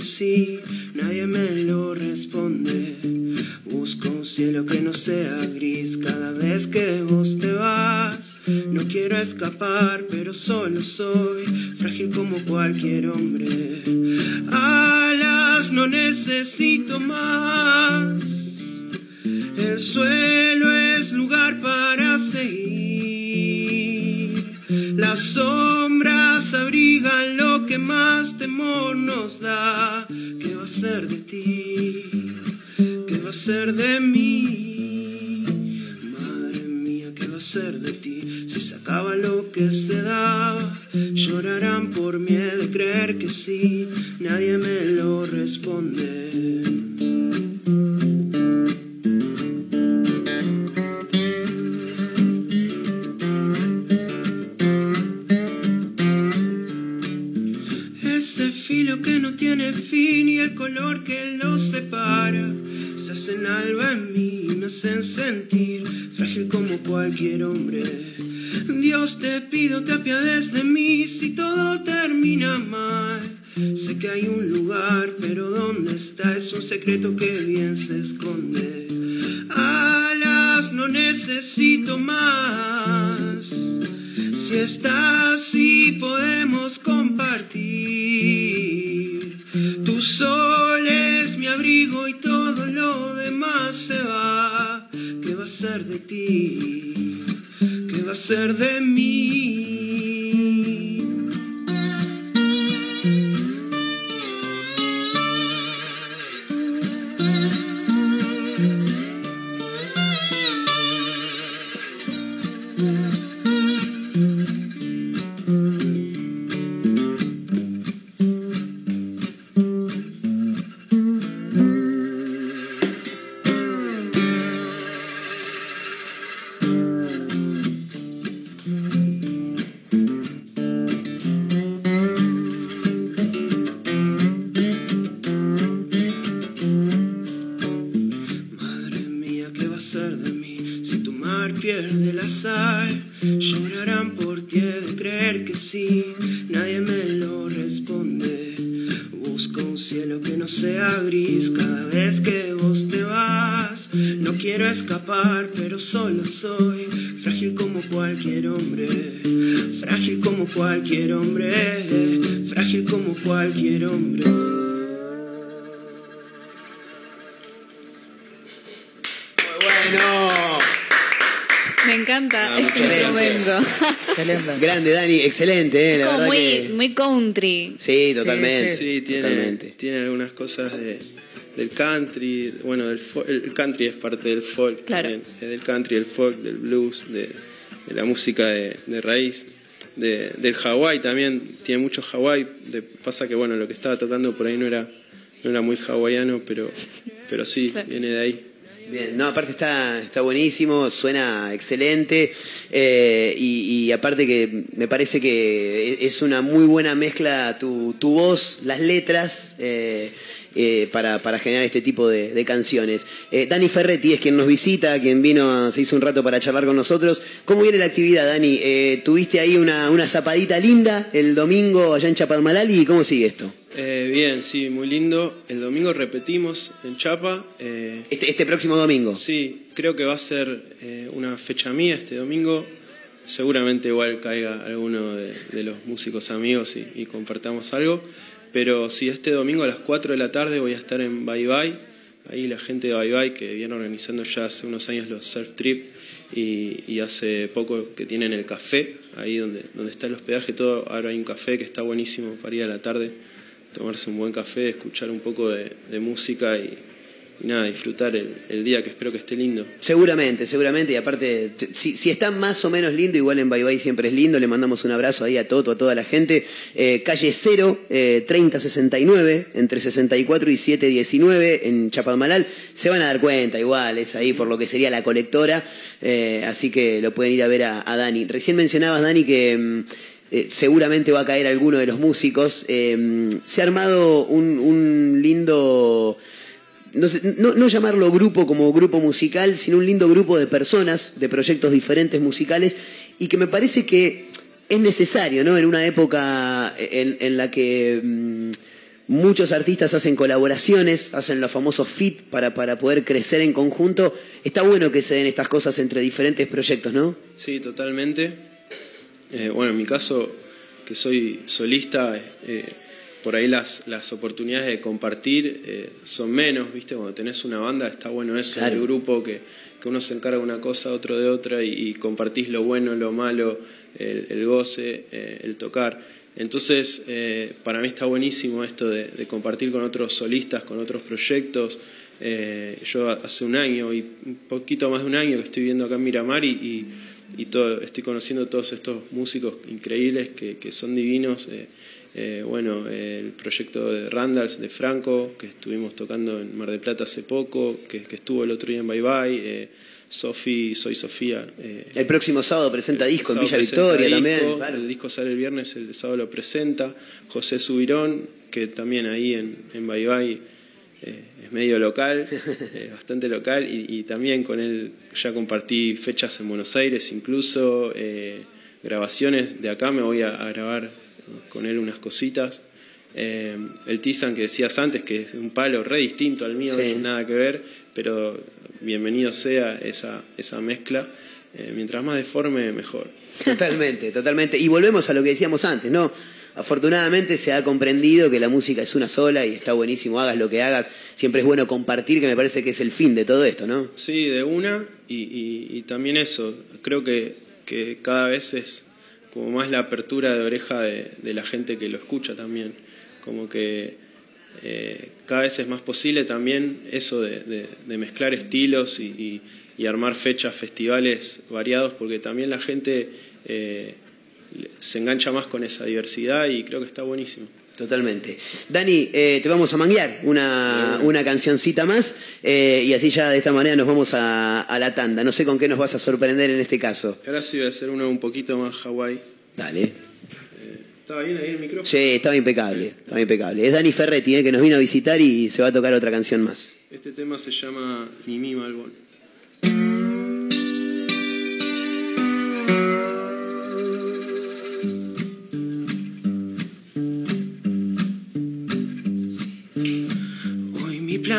Creer que sí, nadie me lo responde. Busco un cielo que no sea gris cada vez que vos te vas. No quiero escapar, pero solo soy frágil como cualquier hombre. Alas, no necesito más. El suelo es lugar para seguir. Lo que temor nos da. ¿Qué va a ser de ti? ¿Qué va a ser de mí? Madre mía, ¿qué va a ser de ti? Si se acaba lo que se da, llorarán por miedo de creer que sí. Nadie me lo responde. Que lo separa se hacen algo en mí y me hacen sentir frágil como cualquier hombre. Dios te pido te apiades de mí si todo termina mal. Sé que hay un lugar, pero ¿dónde está? Es un secreto que bien se esconde. Alas, no necesito más. Si estás, sí podemos compartir. Tu sol es mi abrigo y todo lo demás se va. ¿Qué va a ser de ti? ¿Qué va a ser de mí? De mí si tu mar pierde la sal? Llorarán por ti de creer que sí, nadie me lo responde. Busco un cielo que no sea gris cada vez que vos te vas. No quiero escapar, pero solo soy frágil como cualquier hombre. Frágil como cualquier hombre. Frágil como cualquier hombre. Bueno. Me encanta ese excelente. instrumento. Grande, Dani, excelente, eh, la Como verdad muy, que... muy country. Sí, totalmente. Sí, tiene, totalmente. tiene algunas cosas de, del country. Bueno, del el country es parte del folk Claro. también. Es del country, del folk, del blues, de, de la música de, de raíz. De, del Hawái también, tiene mucho Hawái. Pasa que bueno, lo que estaba tocando por ahí no era, no era muy hawaiano, pero, pero sí, viene de ahí. Bien, no, aparte está, está buenísimo, suena excelente eh, y, aparte que me parece que es una muy buena mezcla tu, tu voz, las letras eh, eh, para, para generar este tipo de, canciones. Dani Ferretti es quien nos visita, quien vino, se hizo un rato para charlar con nosotros. ¿Cómo viene la actividad, Dani? ¿Tuviste ahí una, una zapadita linda el domingo allá en Chapadmalal y cómo sigue esto? Eh, bien, sí, muy lindo. El domingo repetimos en Chapa. eh, Este, este próximo domingo. Sí, creo que va a ser eh, una fecha mía este domingo. Seguramente igual caiga alguno de, de los músicos amigos y, y compartamos algo. Pero sí, este domingo a las 4 de la tarde voy a estar en Bye Bye. Ahí la gente de Bye Bye que viene organizando ya hace unos años los Surf Trip y, y hace poco que tienen el café, ahí donde, donde está el hospedaje, todo. Ahora hay un café que está buenísimo para ir a la tarde, tomarse un buen café, escuchar un poco de, música y, nada, disfrutar el, día que espero que esté lindo. Seguramente, seguramente. Y aparte, si, si está más o menos lindo, igual en Bye Bye siempre es lindo. Le mandamos un abrazo ahí a Toto, a toda la gente. Eh, calle 0, eh, 3069, entre 64 y 719 en Chapadmalal. Se van a dar cuenta, igual, es ahí por lo que sería la colectora. Eh, así que lo pueden ir a ver a, a Dani. Recién mencionabas, Dani, que. mm, eh, seguramente va a caer alguno de los músicos. Eh, se ha armado un, un lindo no, sé, no- llamarlo grupo como grupo musical, sino un lindo grupo de personas, de proyectos diferentes musicales, y que me parece que es necesario, ¿no? En una época en, en la que mm, muchos artistas hacen colaboraciones, hacen los famosos fit para, para poder crecer en conjunto, está bueno que se den estas cosas entre diferentes proyectos, ¿no? Sí, totalmente. Eh, bueno, en mi caso, que soy solista, eh, por ahí las, las oportunidades de compartir eh, son menos, ¿viste? Cuando tenés una banda está bueno eso, Claro. el grupo, que, que uno se encarga de una cosa, otro de otra, y, y compartís lo bueno, lo malo, el, el goce, eh, el tocar. Entonces, eh, para mí está buenísimo esto de, de compartir con otros solistas, con otros proyectos. Eh, yo hace un año y un poquito más de un año que estoy viviendo acá en Miramar y, y- y todo, estoy conociendo todos estos músicos increíbles que, que son divinos. Eh, eh, bueno, el proyecto de Randalls, de Franco, que estuvimos tocando en Mar del Plata hace poco, que, que estuvo el otro día en Bye Bye. Eh, Sofi, soy Sofía. eh, El próximo sábado presenta disco en Villa Victoria disco, también. claro. El disco sale el viernes, el sábado lo presenta. José Subirón, que también ahí en, en Bye Bye eh, es medio local, [laughs] eh, bastante local, y, y también con él ya compartí fechas en Buenos Aires, incluso eh, grabaciones de acá, me voy a, a grabar con él unas cositas. Eh, el Tizan que decías antes, que es un palo re distinto al mío, Sí. nada que ver, pero bienvenido sea esa, esa mezcla. Mientras más deforme, mejor. Totalmente, totalmente. Y volvemos a lo que decíamos antes, ¿no? Afortunadamente se ha comprendido que la música es una sola y está buenísimo, hagas lo que hagas. Siempre es bueno compartir, que me parece que es el fin de todo esto, ¿no? Sí, de una, y, también eso, creo que, que cada vez es como más la apertura de oreja de, la gente que lo escucha también, como que eh, cada vez es más posible también eso de, mezclar estilos y armar fechas, festivales variados, porque también la gente eh, se engancha más con esa diversidad y creo que está buenísimo. Totalmente. Dani, eh, te vamos a manguear una, una cancioncita más eh, y así ya de esta manera nos vamos a, a la tanda. No sé con qué nos vas a sorprender en este caso. Ahora sí voy a hacer uno un poquito más Hawái. Dale. ¿Estaba bien ahí el micrófono? Sí, estaba impecable, estaba impecable. Es Dani Ferretti, eh, que nos vino a visitar y se va a tocar otra canción más. Este tema se llama Mimi Malbón.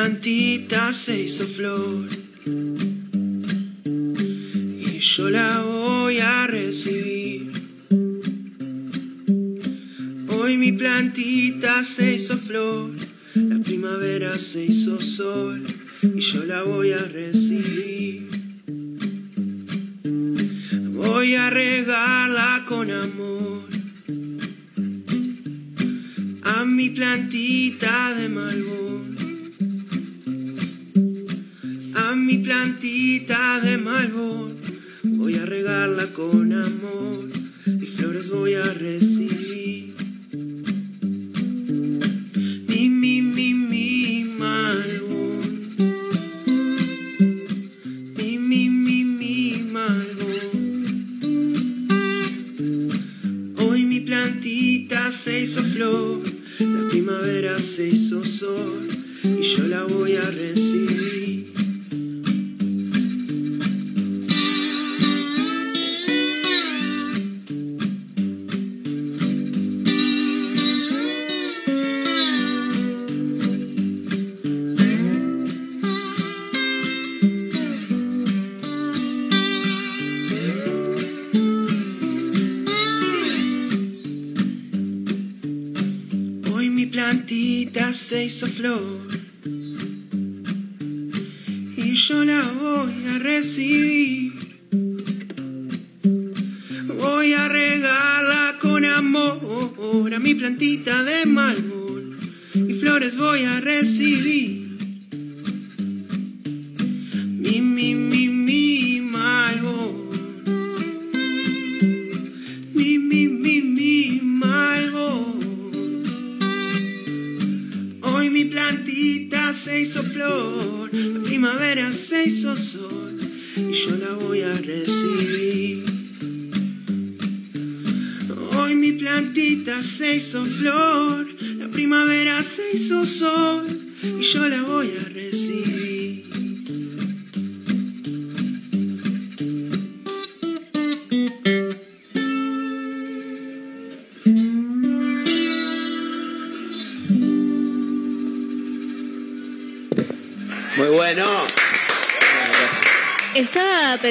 Plantita se hizo flor. Y yo la voy a recibir. Hoy mi plantita se hizo flor, la primavera se hizo sol. Y yo la voy a recibir. Voy a regarla con amor. A mi plantita de malbón, mi plantita de malbón, voy a regarla con amor y flores voy a recibir. Mi, mi, mi, mi malbón, mi, mi, mi, mi malbón. Hoy mi plantita se hizo flor, la primavera se hizo sol y yo la voy a recibir. Se la primavera se hizo sol y yo la voy a recibir. Hoy mi plantita se hizo flor, la primavera se hizo sol y yo la voy a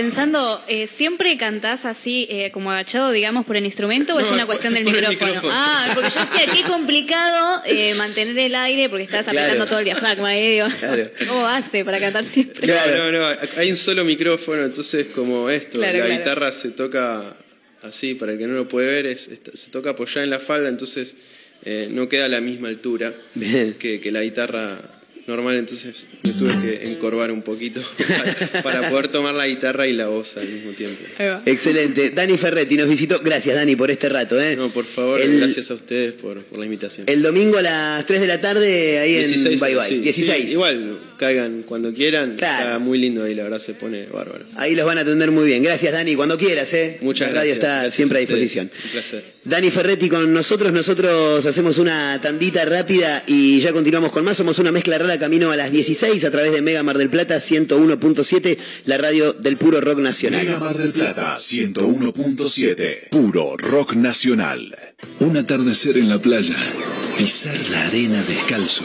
pensando, eh, ¿siempre cantás así, eh, como agachado, digamos, por el instrumento o es una por- cuestión del por micrófono? micrófono. Ah, porque yo decía, qué complicado eh, [laughs] mantener el aire porque estás Claro. apretando todo el diafragma digo. Claro. [laughs] ¿Cómo hace para cantar siempre? No, no, no, hay un solo micrófono, entonces como esto, Claro, la claro. guitarra se toca así, para el que no lo puede ver, es, se toca apoyada en la falda, entonces eh, no queda a la misma altura Que, que la guitarra normal, entonces me tuve que encorvar un poquito [laughs] para, para poder tomar la guitarra y la voz al mismo tiempo. Excelente. Dani Ferretti nos visitó. Gracias, Dani, por este rato. ¿eh? No, por favor, El- gracias a ustedes por, por la invitación. El domingo a las 3 de la tarde ahí en 16, Bye Bye. sí, 16. sí, igual, caigan cuando quieran. Está muy lindo ahí, la verdad se pone bárbaro. Ahí los van a atender muy bien. Gracias, Dani. Cuando quieras, ¿eh? Muchas La radio gracias. está Gracias siempre a ustedes. disposición. Un placer. Dani Ferretti con nosotros. Nosotros hacemos una tandita rápida y ya continuamos con más. Somos una mezcla rara camino a las 16 a través de Mega Mar del Plata 101.7, la radio del puro rock nacional. Mega Mar del Plata 101.7. Puro rock nacional. Un atardecer en la playa. Pisar la arena descalzo.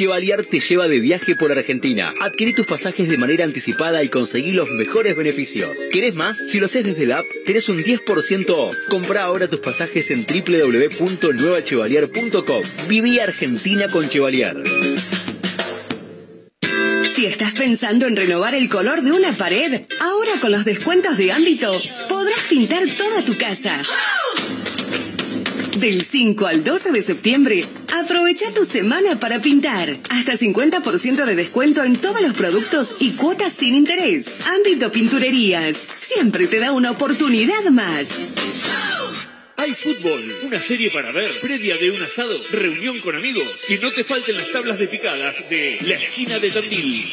Chevalier te lleva de viaje por Argentina. Adquirí tus pasajes de manera anticipada y conseguí los mejores beneficios. ¿Querés más? Si lo haces desde la app, tenés un 10% off. Compra ahora tus pasajes en www.nuevachevalier.com. Viví Argentina con Chevalier. Si estás pensando en renovar el color de una pared, ahora con los descuentos de ámbito podrás pintar toda tu casa. Del 5 al 12 de septiembre, aprovecha tu semana para pintar. Hasta 50% de descuento en todos los productos y cuotas sin interés. Ámbito Pinturerías. Siempre te da una oportunidad más. Hay fútbol, una serie para ver, previa de un asado, reunión con amigos, que no te falten las tablas de picadas de la esquina de Tandil.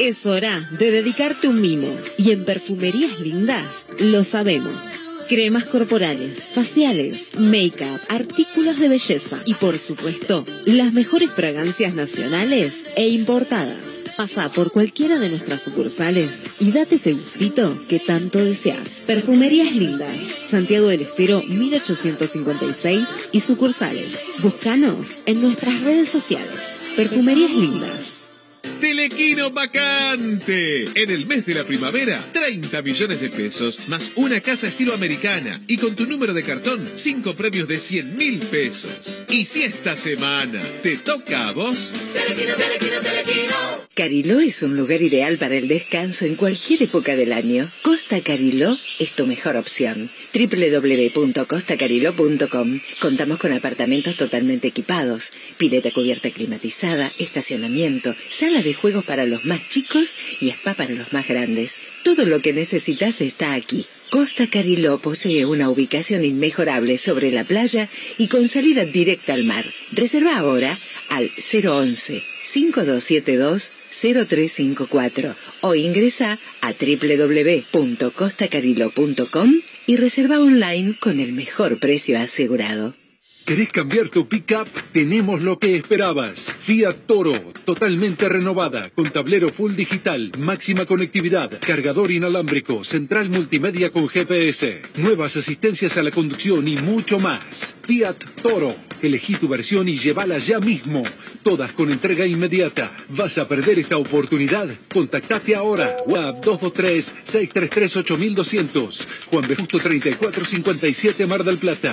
Es hora de dedicarte un mimo y en Perfumerías Lindas lo sabemos. Cremas corporales, faciales, make-up, artículos de belleza y por supuesto las mejores fragancias nacionales e importadas. Pasa por cualquiera de nuestras sucursales y date ese gustito que tanto deseas. Perfumerías Lindas, Santiago del Estero 1856 y sucursales. Búscanos en nuestras redes sociales. Perfumerías Lindas. Telequino vacante. En el mes de la primavera, 30 millones de pesos, más una casa estilo americana. Y con tu número de cartón, 5 premios de 100 mil pesos. Y si esta semana te toca a vos, Cariló es un lugar ideal para el descanso en cualquier época del año. Costa Cariló es tu mejor opción. www.costacariló.com Contamos con apartamentos totalmente equipados, pileta cubierta climatizada, estacionamiento, sala de juegos para los más chicos y spa para los más grandes. Todo lo que necesitas está aquí. Costa Cariló posee una ubicación inmejorable sobre la playa y con salida directa al mar. Reserva ahora al 011 5272 0354 o ingresa a www.costacariló.com y reserva online con el mejor precio asegurado. ¿Querés cambiar tu pickup? Tenemos lo que esperabas. Fiat Toro, totalmente renovada, con tablero full digital, máxima conectividad, cargador inalámbrico, central multimedia con GPS, nuevas asistencias a la conducción y mucho más. Fiat Toro, elegí tu versión y llévala ya mismo. Todas con entrega inmediata. ¿Vas a perder esta oportunidad? Contactate ahora. WhatsApp 223-633-8200. Juan B. Justo 3457 Mar del Plata.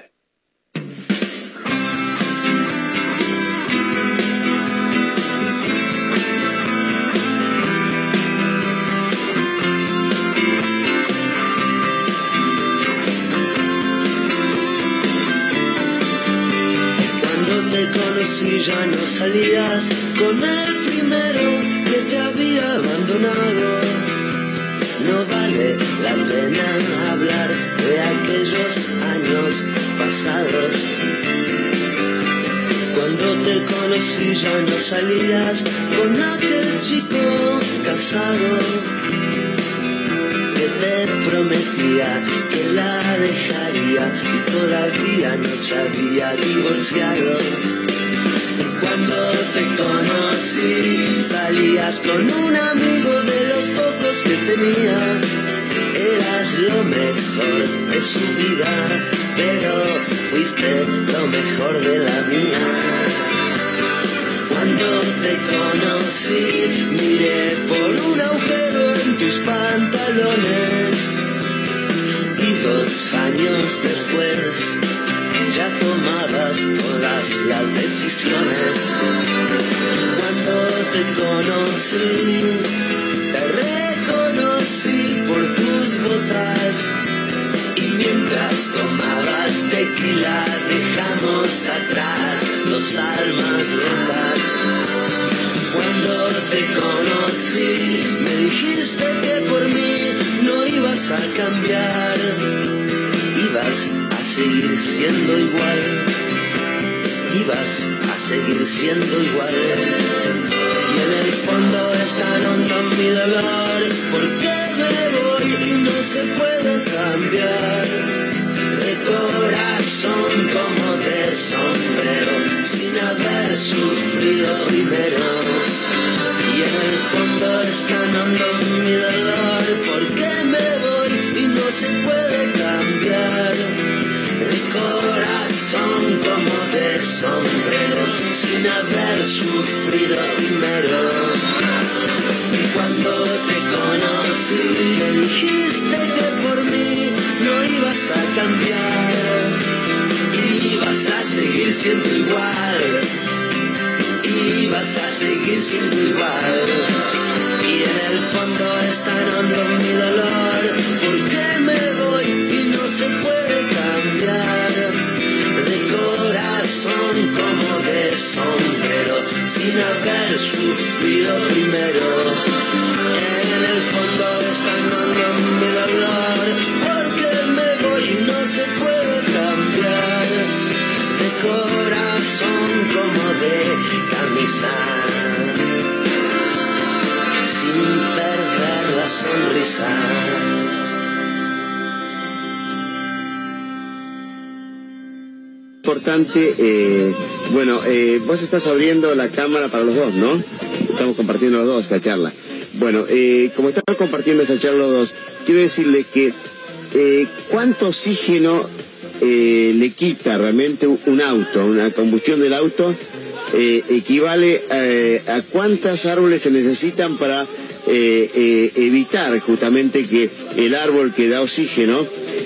Te conocí ya no salías con el primero que te había abandonado. No vale la pena hablar de aquellos años pasados. Cuando te conocí ya no salías con aquel chico casado te prometía que la dejaría y todavía no se había divorciado. Cuando te conocí salías con un amigo de los pocos que tenía. Eras lo mejor de su vida, pero fuiste lo mejor de la mía. Cuando te conocí, miré por un agujero tus pantalones. Y dos años después, ya tomabas todas las decisiones. Cuando te conocí, te reconocí por tus botas. Y mientras tomabas tequila, dejamos atrás dos almas rotas. Cuando te conocí, me dijiste que por mí no ibas a cambiar. Ibas a seguir siendo igual. Ibas a seguir siendo igual. Y en el fondo es tan hondo mi dolor. porque me voy y no se puede cambiar? Corazón como de sombrero, sin haber sufrido primero. Y en el fondo es tan hondo mi dolor. porque me voy y no se puede cambiar? De corazón como de sombrero, sin haber sufrido primero. Te conocí, me dijiste que por mí no ibas a cambiar. Ibas a seguir siendo igual. Ibas a seguir siendo igual. Y en el fondo es tan hondo mi dolor. porque me voy y no se puede cambiar? De corazón como de sombrero, sin haber sufrido primero. En el fondo es tan hondo mi dolor. Porque me voy y no se puede cambiar? De corazón como de camisa. Sin perder la sonrisa. importante, eh, bueno, eh, vos estás abriendo la cámara para los dos, ¿no? Estamos compartiendo los dos esta charla. Bueno, eh, como estamos compartiendo esta charla dos, quiero decirle que eh, cuánto oxígeno eh, le quita realmente un auto, una combustión del auto, eh, equivale eh, a cuántos árboles se necesitan para evitar justamente que el árbol que da oxígeno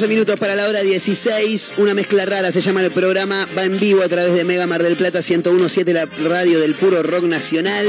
...14 minutos para la hora 16, una mezcla rara se llama el programa, va en vivo a través de Mega Mar del Plata 101.7, la radio del puro rock nacional,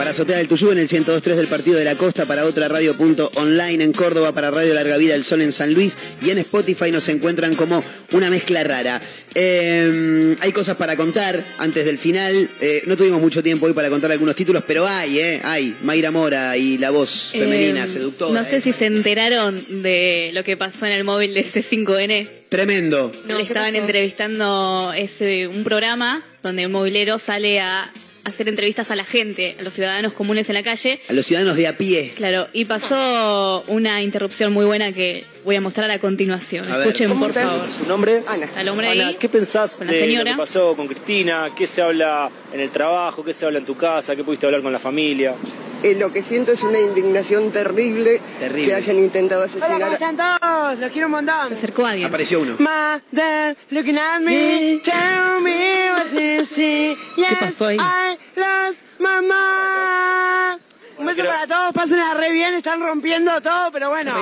para Azotea del Tuyú en el 102.3 del Partido de la Costa, para otra radio punto online en Córdoba, para Radio Larga Vida del Sol en San Luis y en Spotify nos encuentran como una mezcla rara. Eh, hay cosas para contar antes del final, eh, no tuvimos mucho tiempo hoy para contar algunos títulos, pero hay, eh, hay, Mayra Mora y la voz femenina Eh, seductora. No sé si se enteraron de lo que pasó en el móvil de C5N. Tremendo. Le estaban entrevistando ese, un programa donde un movilero sale a hacer entrevistas a la gente, a los ciudadanos comunes en la calle. A los ciudadanos de a pie. Claro, y pasó una interrupción muy buena que voy a mostrar a continuación. A Escuchen, ¿cómo por estás? favor. ¿Su nombre? Está el hombre Ana, ahí. ¿qué pensás con la de señora. lo que pasó con Cristina? ¿Qué se habla en el trabajo? ¿Qué se habla en tu casa? ¿Qué pudiste hablar con la familia? Eh, lo que siento es una indignación terrible, Terrible. que hayan intentado asesinar a... están todos? Los quiero un montón. Se acercó alguien. Apareció uno. Mother, looking at me, tell me what you see. Yes, pasó ahí? I lost my mind. Un beso para todos, pásenla re bien, están rompiendo todo, pero bueno,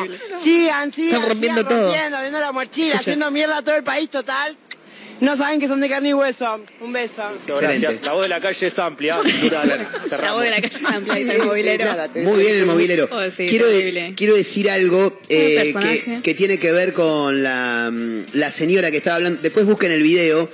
sigan, sigan, Están rompiendo sigan todo. rompiendo, viendo la mochila, haciendo mierda a todo el país total. No saben que son de carne y hueso. Un beso. Excelente. Gracias. La voz de la calle es amplia. [laughs] La voz de la calle es amplia, Sí, el movilero. nada, Muy bien el movilero. Oh, sí, quiero, decir algo eh, que tiene que ver con la, mm, la señora que estaba hablando. Después busquen el video.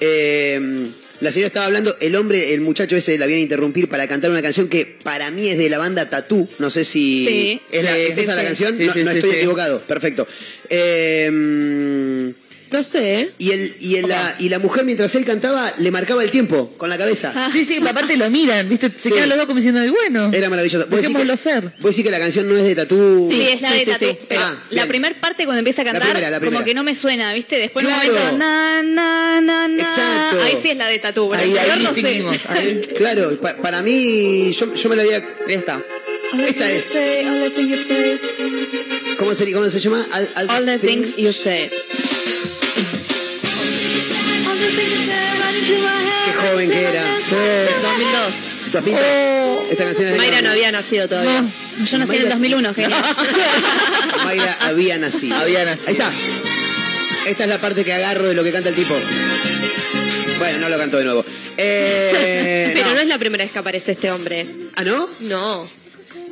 Eh, la señora estaba hablando, el hombre, el muchacho ese la viene a interrumpir para cantar una canción que para mí es de la banda Tatú. No sé si Sí. es, la- Sí, ¿es sí, esa la canción. No no estoy equivocado. Perfecto. Eh, mm, No sé, ¿eh? y, el, y, el- la, y la mujer mientras él cantaba le marcaba el tiempo con la cabeza. Sí, sí, aparte lo miran, ¿viste? Se Sí. quedan los dos como diciendo, "Ay, bueno. Era maravilloso. ¿Vos decís que- Dejémoslo ser. ¿Vos decís que la canción no es de Tatú? Sí, es la Sí, de sí, Tatú, sí. pero Ah, la bien. primera parte cuando empieza a La cantar, primera, la primera. como que no me suena, ¿viste? Después en un Claro. momento, na, na, na, na. Exacto. Ahí sí es la de Tatú, pero Ahí, el ahí no sé. distinguimos. Ahí. Claro, pa- para mí, yo, yo me la había. Ya está. Esta es. ¿Cómo se, cómo se llama? Al- al- all the things you say. Qué joven que era. 2002. 2002. Esta canción es de Mayra no había nacido todavía. Yo nací en el 2001, genial. [laughs] Mayra había nacido. Había nacido. Ahí está. Esta es la parte que agarro de lo que canta el tipo. Bueno, no lo canto de nuevo. Eh, Pero no. no es la primera vez que aparece este hombre. ¿Ah, no? No.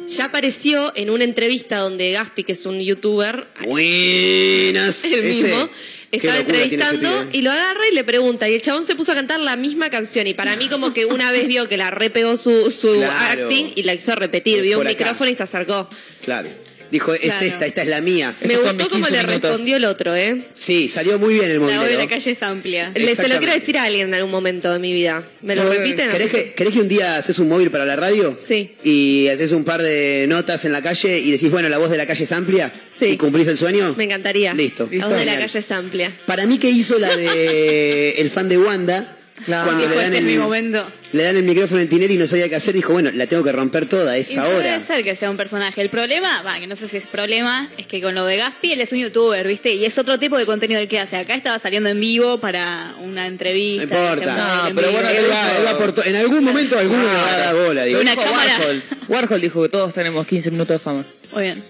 Ya apareció en una entrevista donde Gaspi, que es un youtuber, Buenas. el mismo, estaba entrevistando pibe. y lo agarra y le pregunta. Y el chabón se puso a cantar la misma canción. Y para mí, como que una vez vio que la repegó su, su Claro. acting y la hizo repetir. Es Vio un acá. micrófono y se acercó. Claro. Dijo, es Claro. esta, esta es la mía. Me Estos gustó 15 le minutos. respondió el otro, ¿eh? Sí, salió muy bien el La voz de la calle es amplia. Le, se lo quiero decir a alguien en algún momento de mi vida. ¿Me lo repiten? ¿Querés que, querés que un día haces un móvil para la radio? Sí. Y haces un par de notas en la calle y decís, bueno, la voz de la calle es amplia. Sí. ¿Y cumplís el sueño? Me encantaría. Listo. La voz de la calle es amplia. Para mí que hizo la de [laughs] el fan de Wanda, Claro. cuando le Dijo, dan, este es mi el, momento. le dan el micrófono en Tinelli y no sabía qué hacer, dijo, bueno, la tengo que romper toda, es Y ahora. Puede ser que sea un personaje. El problema, va, que no sé si es problema, es que con lo de Gaspi él es un youtuber, ¿viste? Y es otro tipo de contenido el que hace. Acá estaba saliendo en vivo para una entrevista. No importa. No, pero bueno, Él va, él va por to- en algún momento alguno le va a dar bola, digo. Una cámara. Warhol. [laughs] Warhol dijo que todos tenemos 15 minutos de fama. Muy bien.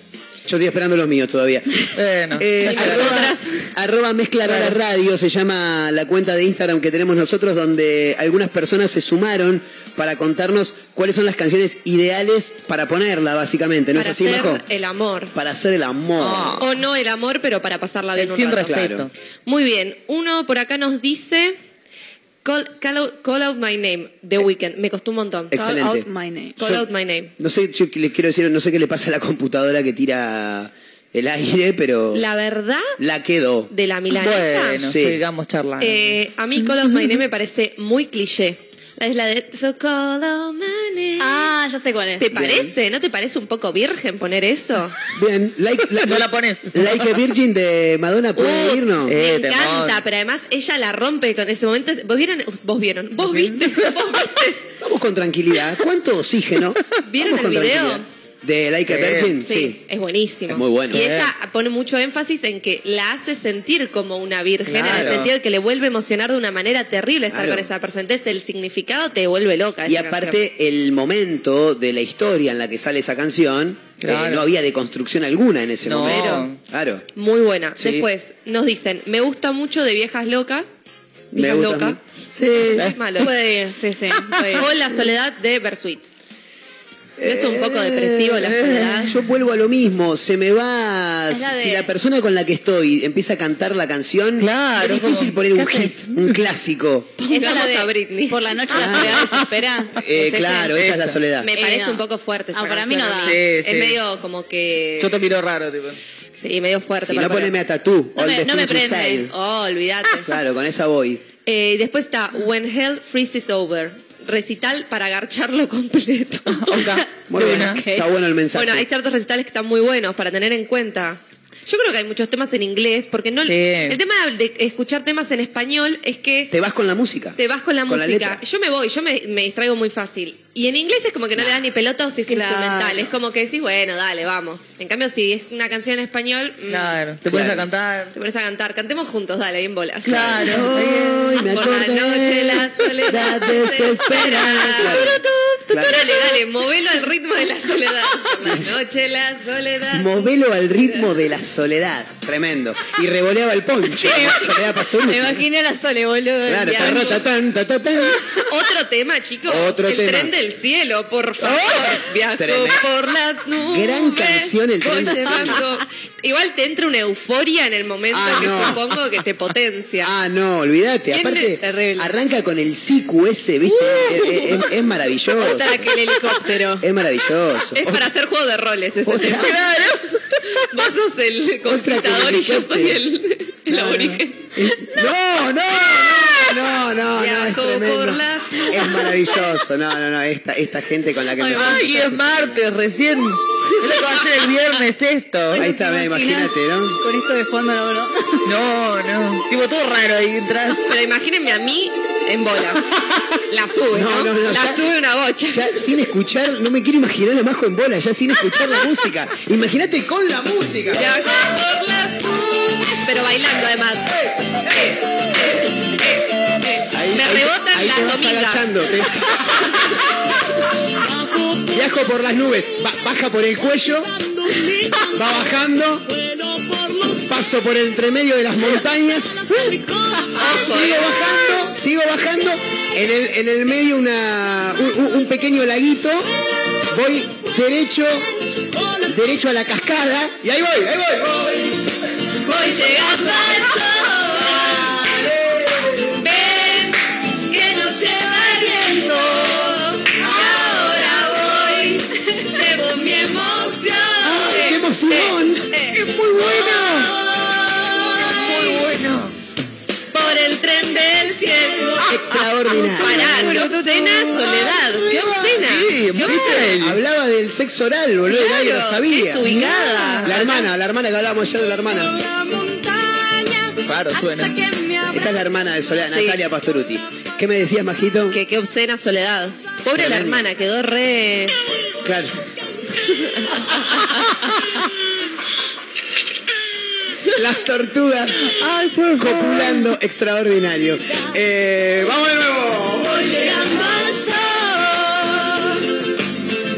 Yo estoy esperando los míos todavía. Bueno, Eh, arroba, Nosotras. arroba mezcla rara radio se llama la cuenta de Instagram que tenemos nosotros donde algunas personas se sumaron para contarnos cuáles son las canciones ideales para ponerla básicamente, ¿no para es así, hacer Majo? el amor. Para hacer el amor. O no el amor, pero para pasarla bien El un sin rato. respeto. Claro. Muy bien. Uno por acá nos dice... Call, call out, call out my name, The Weeknd. Me costó un montón. Excelente. Call out my name. Call Yo- out my name. No sé, yo les quiero decir, no sé qué le pasa a la computadora que tira el aire, pero La verdad la quedó. de la milanesa... Bueno, Sí. sigamos charlando. Eh, a mí Call Out My Name me parece muy cliché. Es la de So Call Out My Name. Ah, ya sé cuál es. ¿Te parece? ¿No te parece un poco virgen poner eso? Bien, like, [laughs] la, No la pones. Like a Virgin de Madonna puede Uh, ir, ¿no? Eh, me encanta, pero además ella la rompe con ese momento. ¿Vos vieron? Vos vieron. Vos viste. [laughs] Vos viste. Vamos con tranquilidad. ¿Cuánto oxígeno? ¿Vieron Vamos el con video? tranquilidad. ¿De Like a Sí. Virgin? Sí, Sí. es buenísimo. Es muy bueno. Y Eh. ella pone mucho énfasis en que la hace sentir como una virgen, en el sentido de que le vuelve a emocionar de una manera terrible estar Claro. con esa persona. Entonces el significado te vuelve loca. Y aparte, el momento de la historia en la que sale esa canción, Claro. eh, no había deconstrucción alguna en ese No. momento. Claro. Muy buena. Sí. Después nos dicen, me gusta mucho de Viejas Locas. Viejas gusta Locas. Sí. Es malo. Puede ir, sí, sí. puede ir. [laughs] O La Soledad de Bersuit. ¿No es un poco depresivo la Eh, soledad? Yo vuelvo a lo mismo, se me va. Es la de- Si la persona con la que estoy empieza a cantar la canción, Claro, es difícil como- poner un ¿qué hit, haces? un clásico. Pongamos de a Britney. Por la noche la soledad desespera. Eh, claro, esa es la soledad. Me Eh, parece no. un poco fuerte esa Ah, para mí no da. Sí, Es sí. medio como que... Yo te miro raro, tipo. Sí, medio fuerte. Si para no, poner. poneme a Tatú, No me- no me prende. Oh, olvídate. Claro, con esa voy. Eh, después está When Hell Freezes Over. Recital para agarcharlo [laughs] completo. Muy bien. [laughs] Está bueno el mensaje. Bueno, hay ciertos recitales que están muy buenos para tener en cuenta. Yo creo que hay muchos temas en inglés, porque no el tema de escuchar temas en español es que Te vas con la música. te vas con la Con la música. letra. yo me voy, yo me, me distraigo muy fácil. Y en inglés es como que no le das ni pelota o si es Claro. instrumental. Es como que decís, bueno, dale, vamos. En cambio, si es una canción en español. mm, Claro, te pones a cantar. Te pones a cantar. Cantemos juntos, dale, bien bolas. Claro. Hoy me Por la noche la soledad desesperada. Claro. Dale, dale, movelo al ritmo de la soledad. Por la noche la soledad. Movelo al ritmo de la soledad. Tremendo. Y revoleaba el poncho. la soledad Pastoruti. Me imaginé a la Sole, boludo. Claro, Ya. tarratatán, tatatán. Otro tema, chicos. Otro el tema. tren del cielo, por favor. Viajo Tremendo. por las nubes. Gran canción, El tren del cielo. llevando- Igual te entra una euforia en el momento Ah, que no. supongo que te potencia. [laughs] Ah, no, olvídate. ¿Quién Aparte, arranca con el ese, ¿viste? Es, es- es maravilloso. Que el helicóptero. Es maravilloso. Es para hacer juego de roles ese tema. Claro. Vos sos el conquistador y yo soy el, el aborigen. No, no, no, no, no, no, es Viajo tremendo. por las Es maravilloso. No, no, no, esta, esta gente con la que me Ay, es martes recién. Es lo que va a hacer el viernes esto. Ahí está, me imagínate, ¿no? Con esto de fondo, no, no. No, no. Tipo todo raro ahí entras. [laughs] Pero imagínenme a mí en bolas. La sube, ¿no? No, no, no, la ya- sube una bocha. Ya sin escuchar, no me quiero imaginar a Majo en bola, ya sin escuchar la música. Imagínate con la música. Viajo por las. Pero bailando además. Eh, eh, eh, eh. Ahí- Me ahí- rebotan ahí las te vas domingas. agachando, te- Viajo por las nubes, ba- baja por el cuello, va bajando, paso por el entremedio de las montañas, sigo bajando, sigo bajando, en el, en el medio una, un, pequeño laguito, voy derecho, derecho a la cascada, y ahí voy, ahí voy. Voy llegando al sol. Es muy bueno. Muy bueno. Por el tren del cielo. Extraordinario. Pará, qué obscena soledad. Qué obscena. Sí, Qué obscena. Hablaba del sexo oral, boludo, y nadie lo Claro, sabía. desubicada. La hermana, la hermana que hablábamos ayer de la hermana. Claro, suena. Esta es la hermana de Soledad, Sí. Natalia Pastoruti. ¿Qué me decías, Majito? Que qué obscena soledad. Pobre la hermana, quedó re. Claro. Las tortugas copulando extraordinario. Eh, vamos de nuevo. Voy llegando al sol.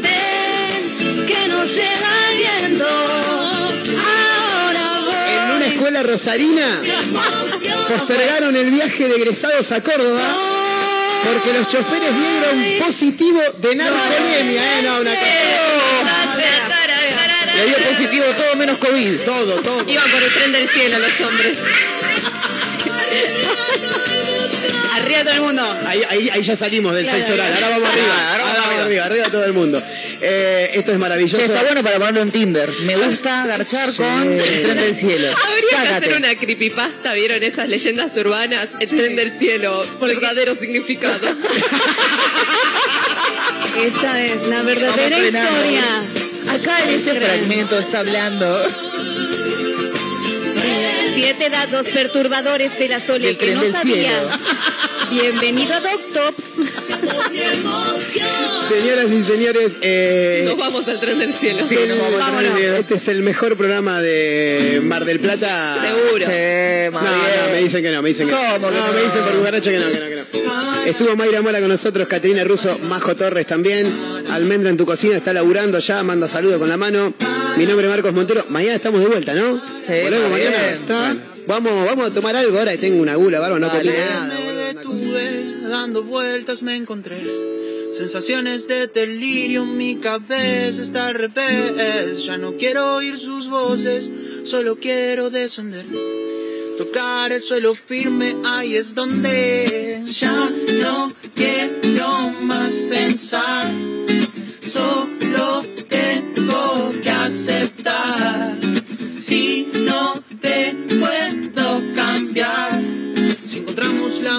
Ven, que nos el viento. Ahora voy. En una escuela rosarina postergaron el viaje de egresados a Córdoba porque los choferes dieron positivo de narcolemia. ¿eh? No, una Le dio positivo todo menos COVID. Todo, todo. Iban por el tren del cielo los hombres. [laughs] Arriba todo el mundo. Ahí, ahí, ahí ya salimos del Claro, sexo oral. Ahora vamos arriba. Ahora vamos arriba, arriba todo el mundo. Eh, esto es maravilloso. Está bueno para ponerlo en Tinder. Me gusta garchar Sí. con el tren del cielo. Habría que hacer una creepypasta, ¿vieron esas leyendas urbanas? El tren del cielo, verdadero significado. [laughs] Esta es la verdadera historia. Acá en ese fragmento está hablando. Siete datos perturbadores de la Sole que no sabía. cielo. Bienvenido a Doctops. Señoras y señores, eh, Nos vamos al tren del cielo. el- este es el mejor programa de Mar del Plata. Seguro. Eh, No, no, me dicen que no, me dicen que no. ¿Cómo que no, no? me dicen por cucaracha que no, que no, que no. Estuvo Mayra Mora con nosotros, Caterina Russo, Majo Torres también. Almendra en tu cocina está laburando ya, manda saludos con la mano. Mi nombre es Marcos Montero. Mañana estamos de vuelta, ¿no? Sí, ¿Volvemos mañana? Vamos, vamos a tomar algo ahora que tengo una gula, barba, no comí nada. Estuve dando vueltas, me encontré sensaciones de delirio, mi cabeza está al revés. Ya no quiero oír sus voces, solo quiero descender. Tocar el suelo firme, ahí es donde ya no quiero más pensar. Solo tengo que aceptar. Si no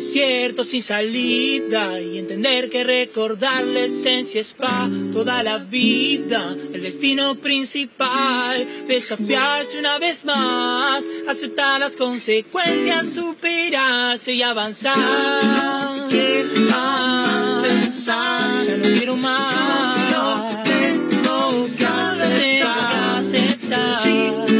desierto sin salida y entender que recordar la esencia es pa toda la vida, el destino principal, desafiarse una vez más, aceptar las consecuencias, superarse y avanzar. más pensar, ya no quiero más. Solo tengo que aceptar. aceptar.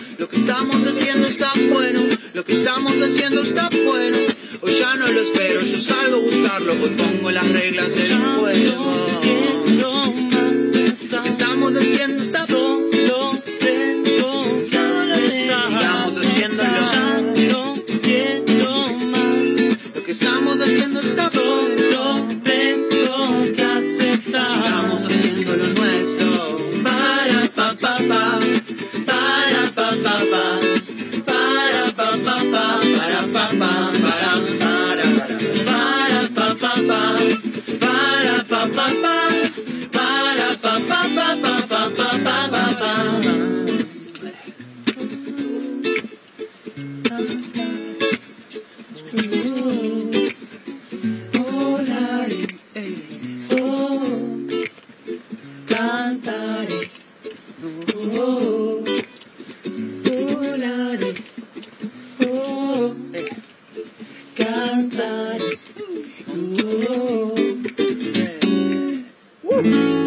Lo que estamos haciendo está bueno, lo que estamos haciendo está bueno. Hoy ya no lo espero, yo salgo a buscarlo, hoy pongo las reglas del juego. Lo que estamos haciendo está bueno. My my. my blood. Ooh. Woo.